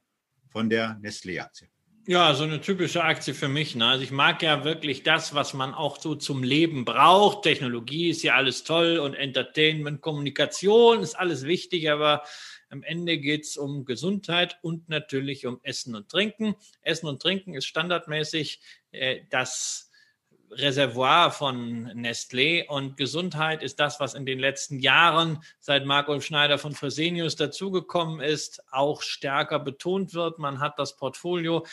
von der Nestlé-Aktie. Ja, so eine typische Aktie für mich. Ne? Also ich mag ja wirklich das, was man auch so zum Leben braucht. Technologie ist ja alles toll und Entertainment, Kommunikation ist alles wichtig, aber am Ende geht es um Gesundheit und natürlich um Essen und Trinken. Essen und Trinken ist standardmäßig äh, das Reservoir von Nestlé und Gesundheit ist das, was in den letzten Jahren seit Marc-Ulf Schneider von Fresenius dazugekommen ist, auch stärker betont wird. Man hat das Portfolio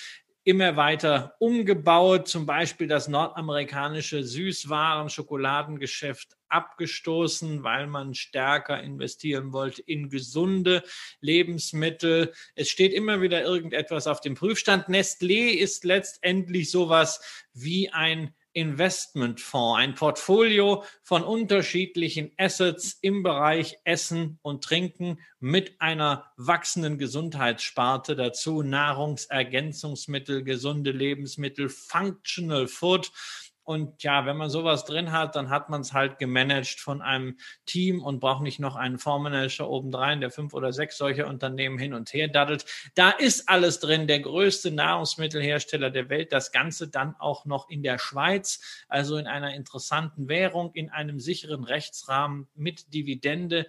immer weiter umgebaut, zum Beispiel das nordamerikanische Süßwaren-Schokoladengeschäft abgestoßen, weil man stärker investieren wollte in gesunde Lebensmittel. Es steht immer wieder irgendetwas auf dem Prüfstand. Nestlé ist letztendlich sowas wie ein Investmentfonds, ein Portfolio von unterschiedlichen Assets im Bereich Essen und Trinken mit einer wachsenden Gesundheitssparte dazu, Nahrungsergänzungsmittel, gesunde Lebensmittel, Functional Food. Und ja, wenn man sowas drin hat, dann hat man es halt gemanagt von einem Team und braucht nicht noch einen Fondsmanager obendrein, der fünf oder sechs solcher Unternehmen hin und her daddelt. Da ist alles drin, der größte Nahrungsmittelhersteller der Welt, das Ganze dann auch noch in der Schweiz, also in einer interessanten Währung, in einem sicheren Rechtsrahmen mit Dividende.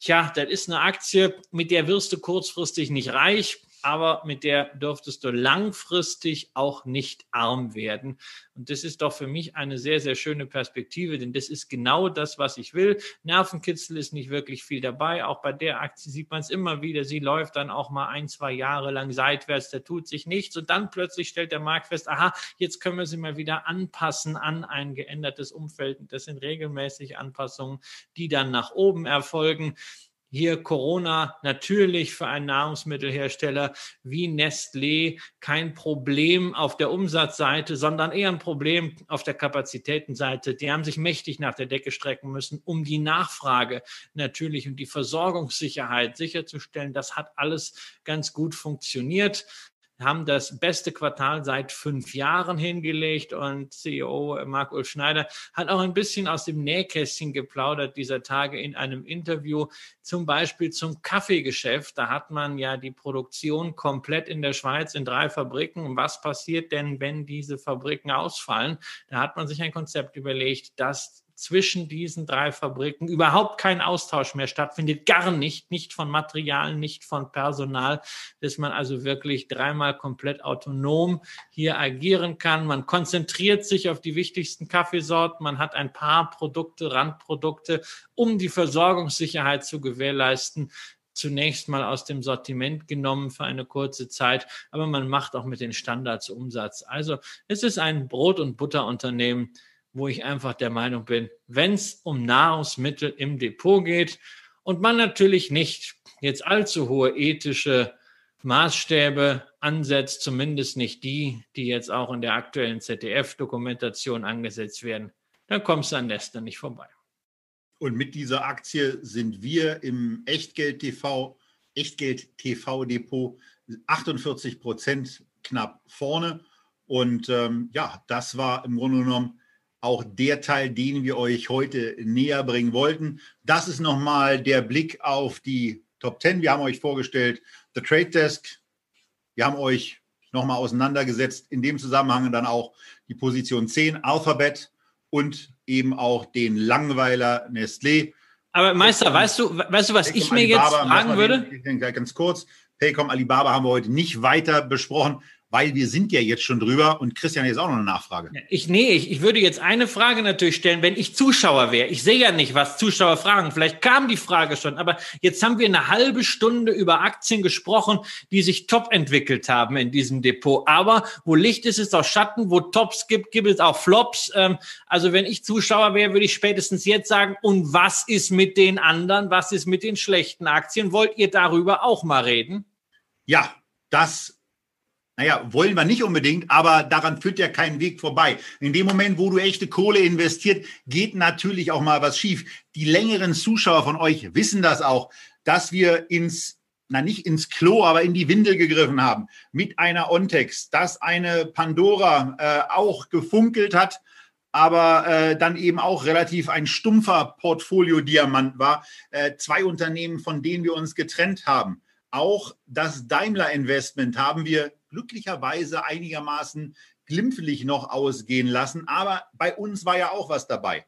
Tja, das ist eine Aktie, mit der wirst du kurzfristig nicht reich aber mit der dürftest du langfristig auch nicht arm werden. Und das ist doch für mich eine sehr, sehr schöne Perspektive, denn das ist genau das, was ich will. Nervenkitzel ist nicht wirklich viel dabei. Auch bei der Aktie sieht man es immer wieder. Sie läuft dann auch mal ein, zwei Jahre lang seitwärts, da tut sich nichts. Und dann plötzlich stellt der Markt fest, aha, jetzt können wir sie mal wieder anpassen an ein geändertes Umfeld. Das sind regelmäßig Anpassungen, die dann nach oben erfolgen hier Corona natürlich für einen Nahrungsmittelhersteller wie Nestlé kein Problem auf der Umsatzseite, sondern eher ein Problem auf der Kapazitätenseite. Die haben sich mächtig nach der Decke strecken müssen, um die Nachfrage natürlich und die Versorgungssicherheit sicherzustellen. Das hat alles ganz gut funktioniert haben das beste Quartal seit fünf Jahren hingelegt und CEO Marc-Ulf Schneider hat auch ein bisschen aus dem Nähkästchen geplaudert dieser Tage in einem Interview, zum Beispiel zum Kaffeegeschäft. Da hat man ja die Produktion komplett in der Schweiz in drei Fabriken. Was passiert denn, wenn diese Fabriken ausfallen? Da hat man sich ein Konzept überlegt, das zwischen diesen drei Fabriken überhaupt kein Austausch mehr stattfindet, gar nicht, nicht von Material, nicht von Personal, dass man also wirklich dreimal komplett autonom hier agieren kann. Man konzentriert sich auf die wichtigsten Kaffeesorten, man hat ein paar Produkte, Randprodukte, um die Versorgungssicherheit zu gewährleisten zunächst mal aus dem Sortiment genommen für eine kurze Zeit, aber man macht auch mit den Standards Umsatz. Also es ist ein Brot- und Butterunternehmen, wo ich einfach der Meinung bin, wenn es um Nahrungsmittel im Depot geht und man natürlich nicht jetzt allzu hohe ethische Maßstäbe ansetzt, zumindest nicht die, die jetzt auch in der aktuellen ZDF-Dokumentation angesetzt werden, dann kommst du an Nestle nicht vorbei. Und mit dieser Aktie sind wir im Echtgeld TV, Echtgeld TV Depot 48 Prozent knapp vorne. Und ähm, ja, das war im Grunde genommen auch der Teil, den wir euch heute näher bringen wollten. Das ist nochmal der Blick auf die Top 10. Wir haben euch vorgestellt, The Trade Desk. Wir haben euch nochmal auseinandergesetzt, in dem Zusammenhang dann auch die Position 10, Alphabet und eben auch den Langweiler Nestlé. Aber Meister, weißt du, weißt du, was Paycom ich mir Alibaba, jetzt fragen würde? Ganz kurz, Paycom Alibaba haben wir heute nicht weiter besprochen weil wir sind ja jetzt schon drüber und Christian hat jetzt auch noch eine Nachfrage. Ich nee, ich, ich würde jetzt eine Frage natürlich stellen, wenn ich Zuschauer wäre. Ich sehe ja nicht, was Zuschauer fragen. Vielleicht kam die Frage schon, aber jetzt haben wir eine halbe Stunde über Aktien gesprochen, die sich top entwickelt haben in diesem Depot. Aber wo Licht ist, ist auch Schatten, wo Tops gibt, gibt es auch Flops. Ähm, also wenn ich Zuschauer wäre, würde ich spätestens jetzt sagen, und was ist mit den anderen? Was ist mit den schlechten Aktien? Wollt ihr darüber auch mal reden? Ja, das naja, wollen wir nicht unbedingt, aber daran führt ja kein Weg vorbei. In dem Moment, wo du echte Kohle investiert, geht natürlich auch mal was schief. Die längeren Zuschauer von euch wissen das auch, dass wir ins, na nicht ins Klo, aber in die Windel gegriffen haben mit einer Ontex, dass eine Pandora äh, auch gefunkelt hat, aber äh, dann eben auch relativ ein stumpfer Portfolio-Diamant war. Äh, zwei Unternehmen, von denen wir uns getrennt haben. Auch das Daimler Investment haben wir glücklicherweise einigermaßen glimpflich noch ausgehen lassen. Aber bei uns war ja auch was dabei,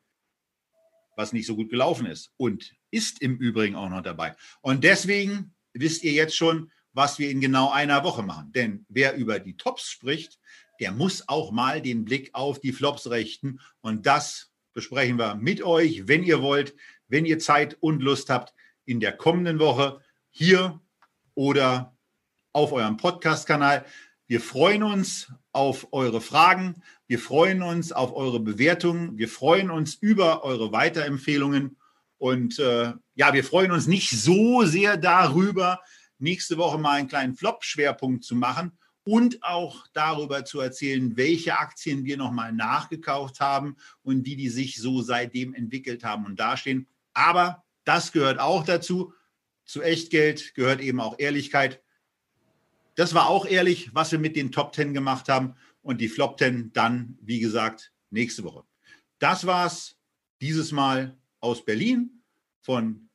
was nicht so gut gelaufen ist und ist im Übrigen auch noch dabei. Und deswegen wisst ihr jetzt schon, was wir in genau einer Woche machen. Denn wer über die Tops spricht, der muss auch mal den Blick auf die Flops richten. Und das besprechen wir mit euch, wenn ihr wollt, wenn ihr Zeit und Lust habt, in der kommenden Woche hier oder auf eurem Podcast-Kanal. Wir freuen uns auf eure Fragen. Wir freuen uns auf eure Bewertungen. Wir freuen uns über eure Weiterempfehlungen. Und äh, ja, wir freuen uns nicht so sehr darüber, nächste Woche mal einen kleinen Flop-Schwerpunkt zu machen und auch darüber zu erzählen, welche Aktien wir nochmal nachgekauft haben und wie die sich so seitdem entwickelt haben und dastehen. Aber das gehört auch dazu. Zu Echtgeld gehört eben auch Ehrlichkeit. Das war auch ehrlich, was wir mit den Top 10 gemacht haben und die Flop 10 dann, wie gesagt, nächste Woche. Das war's dieses Mal aus Berlin von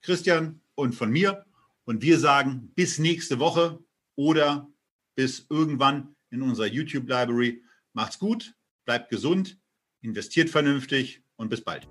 Christian und von mir. Und wir sagen bis nächste Woche oder bis irgendwann in unserer YouTube-Library. Macht's gut, bleibt gesund, investiert vernünftig und bis bald.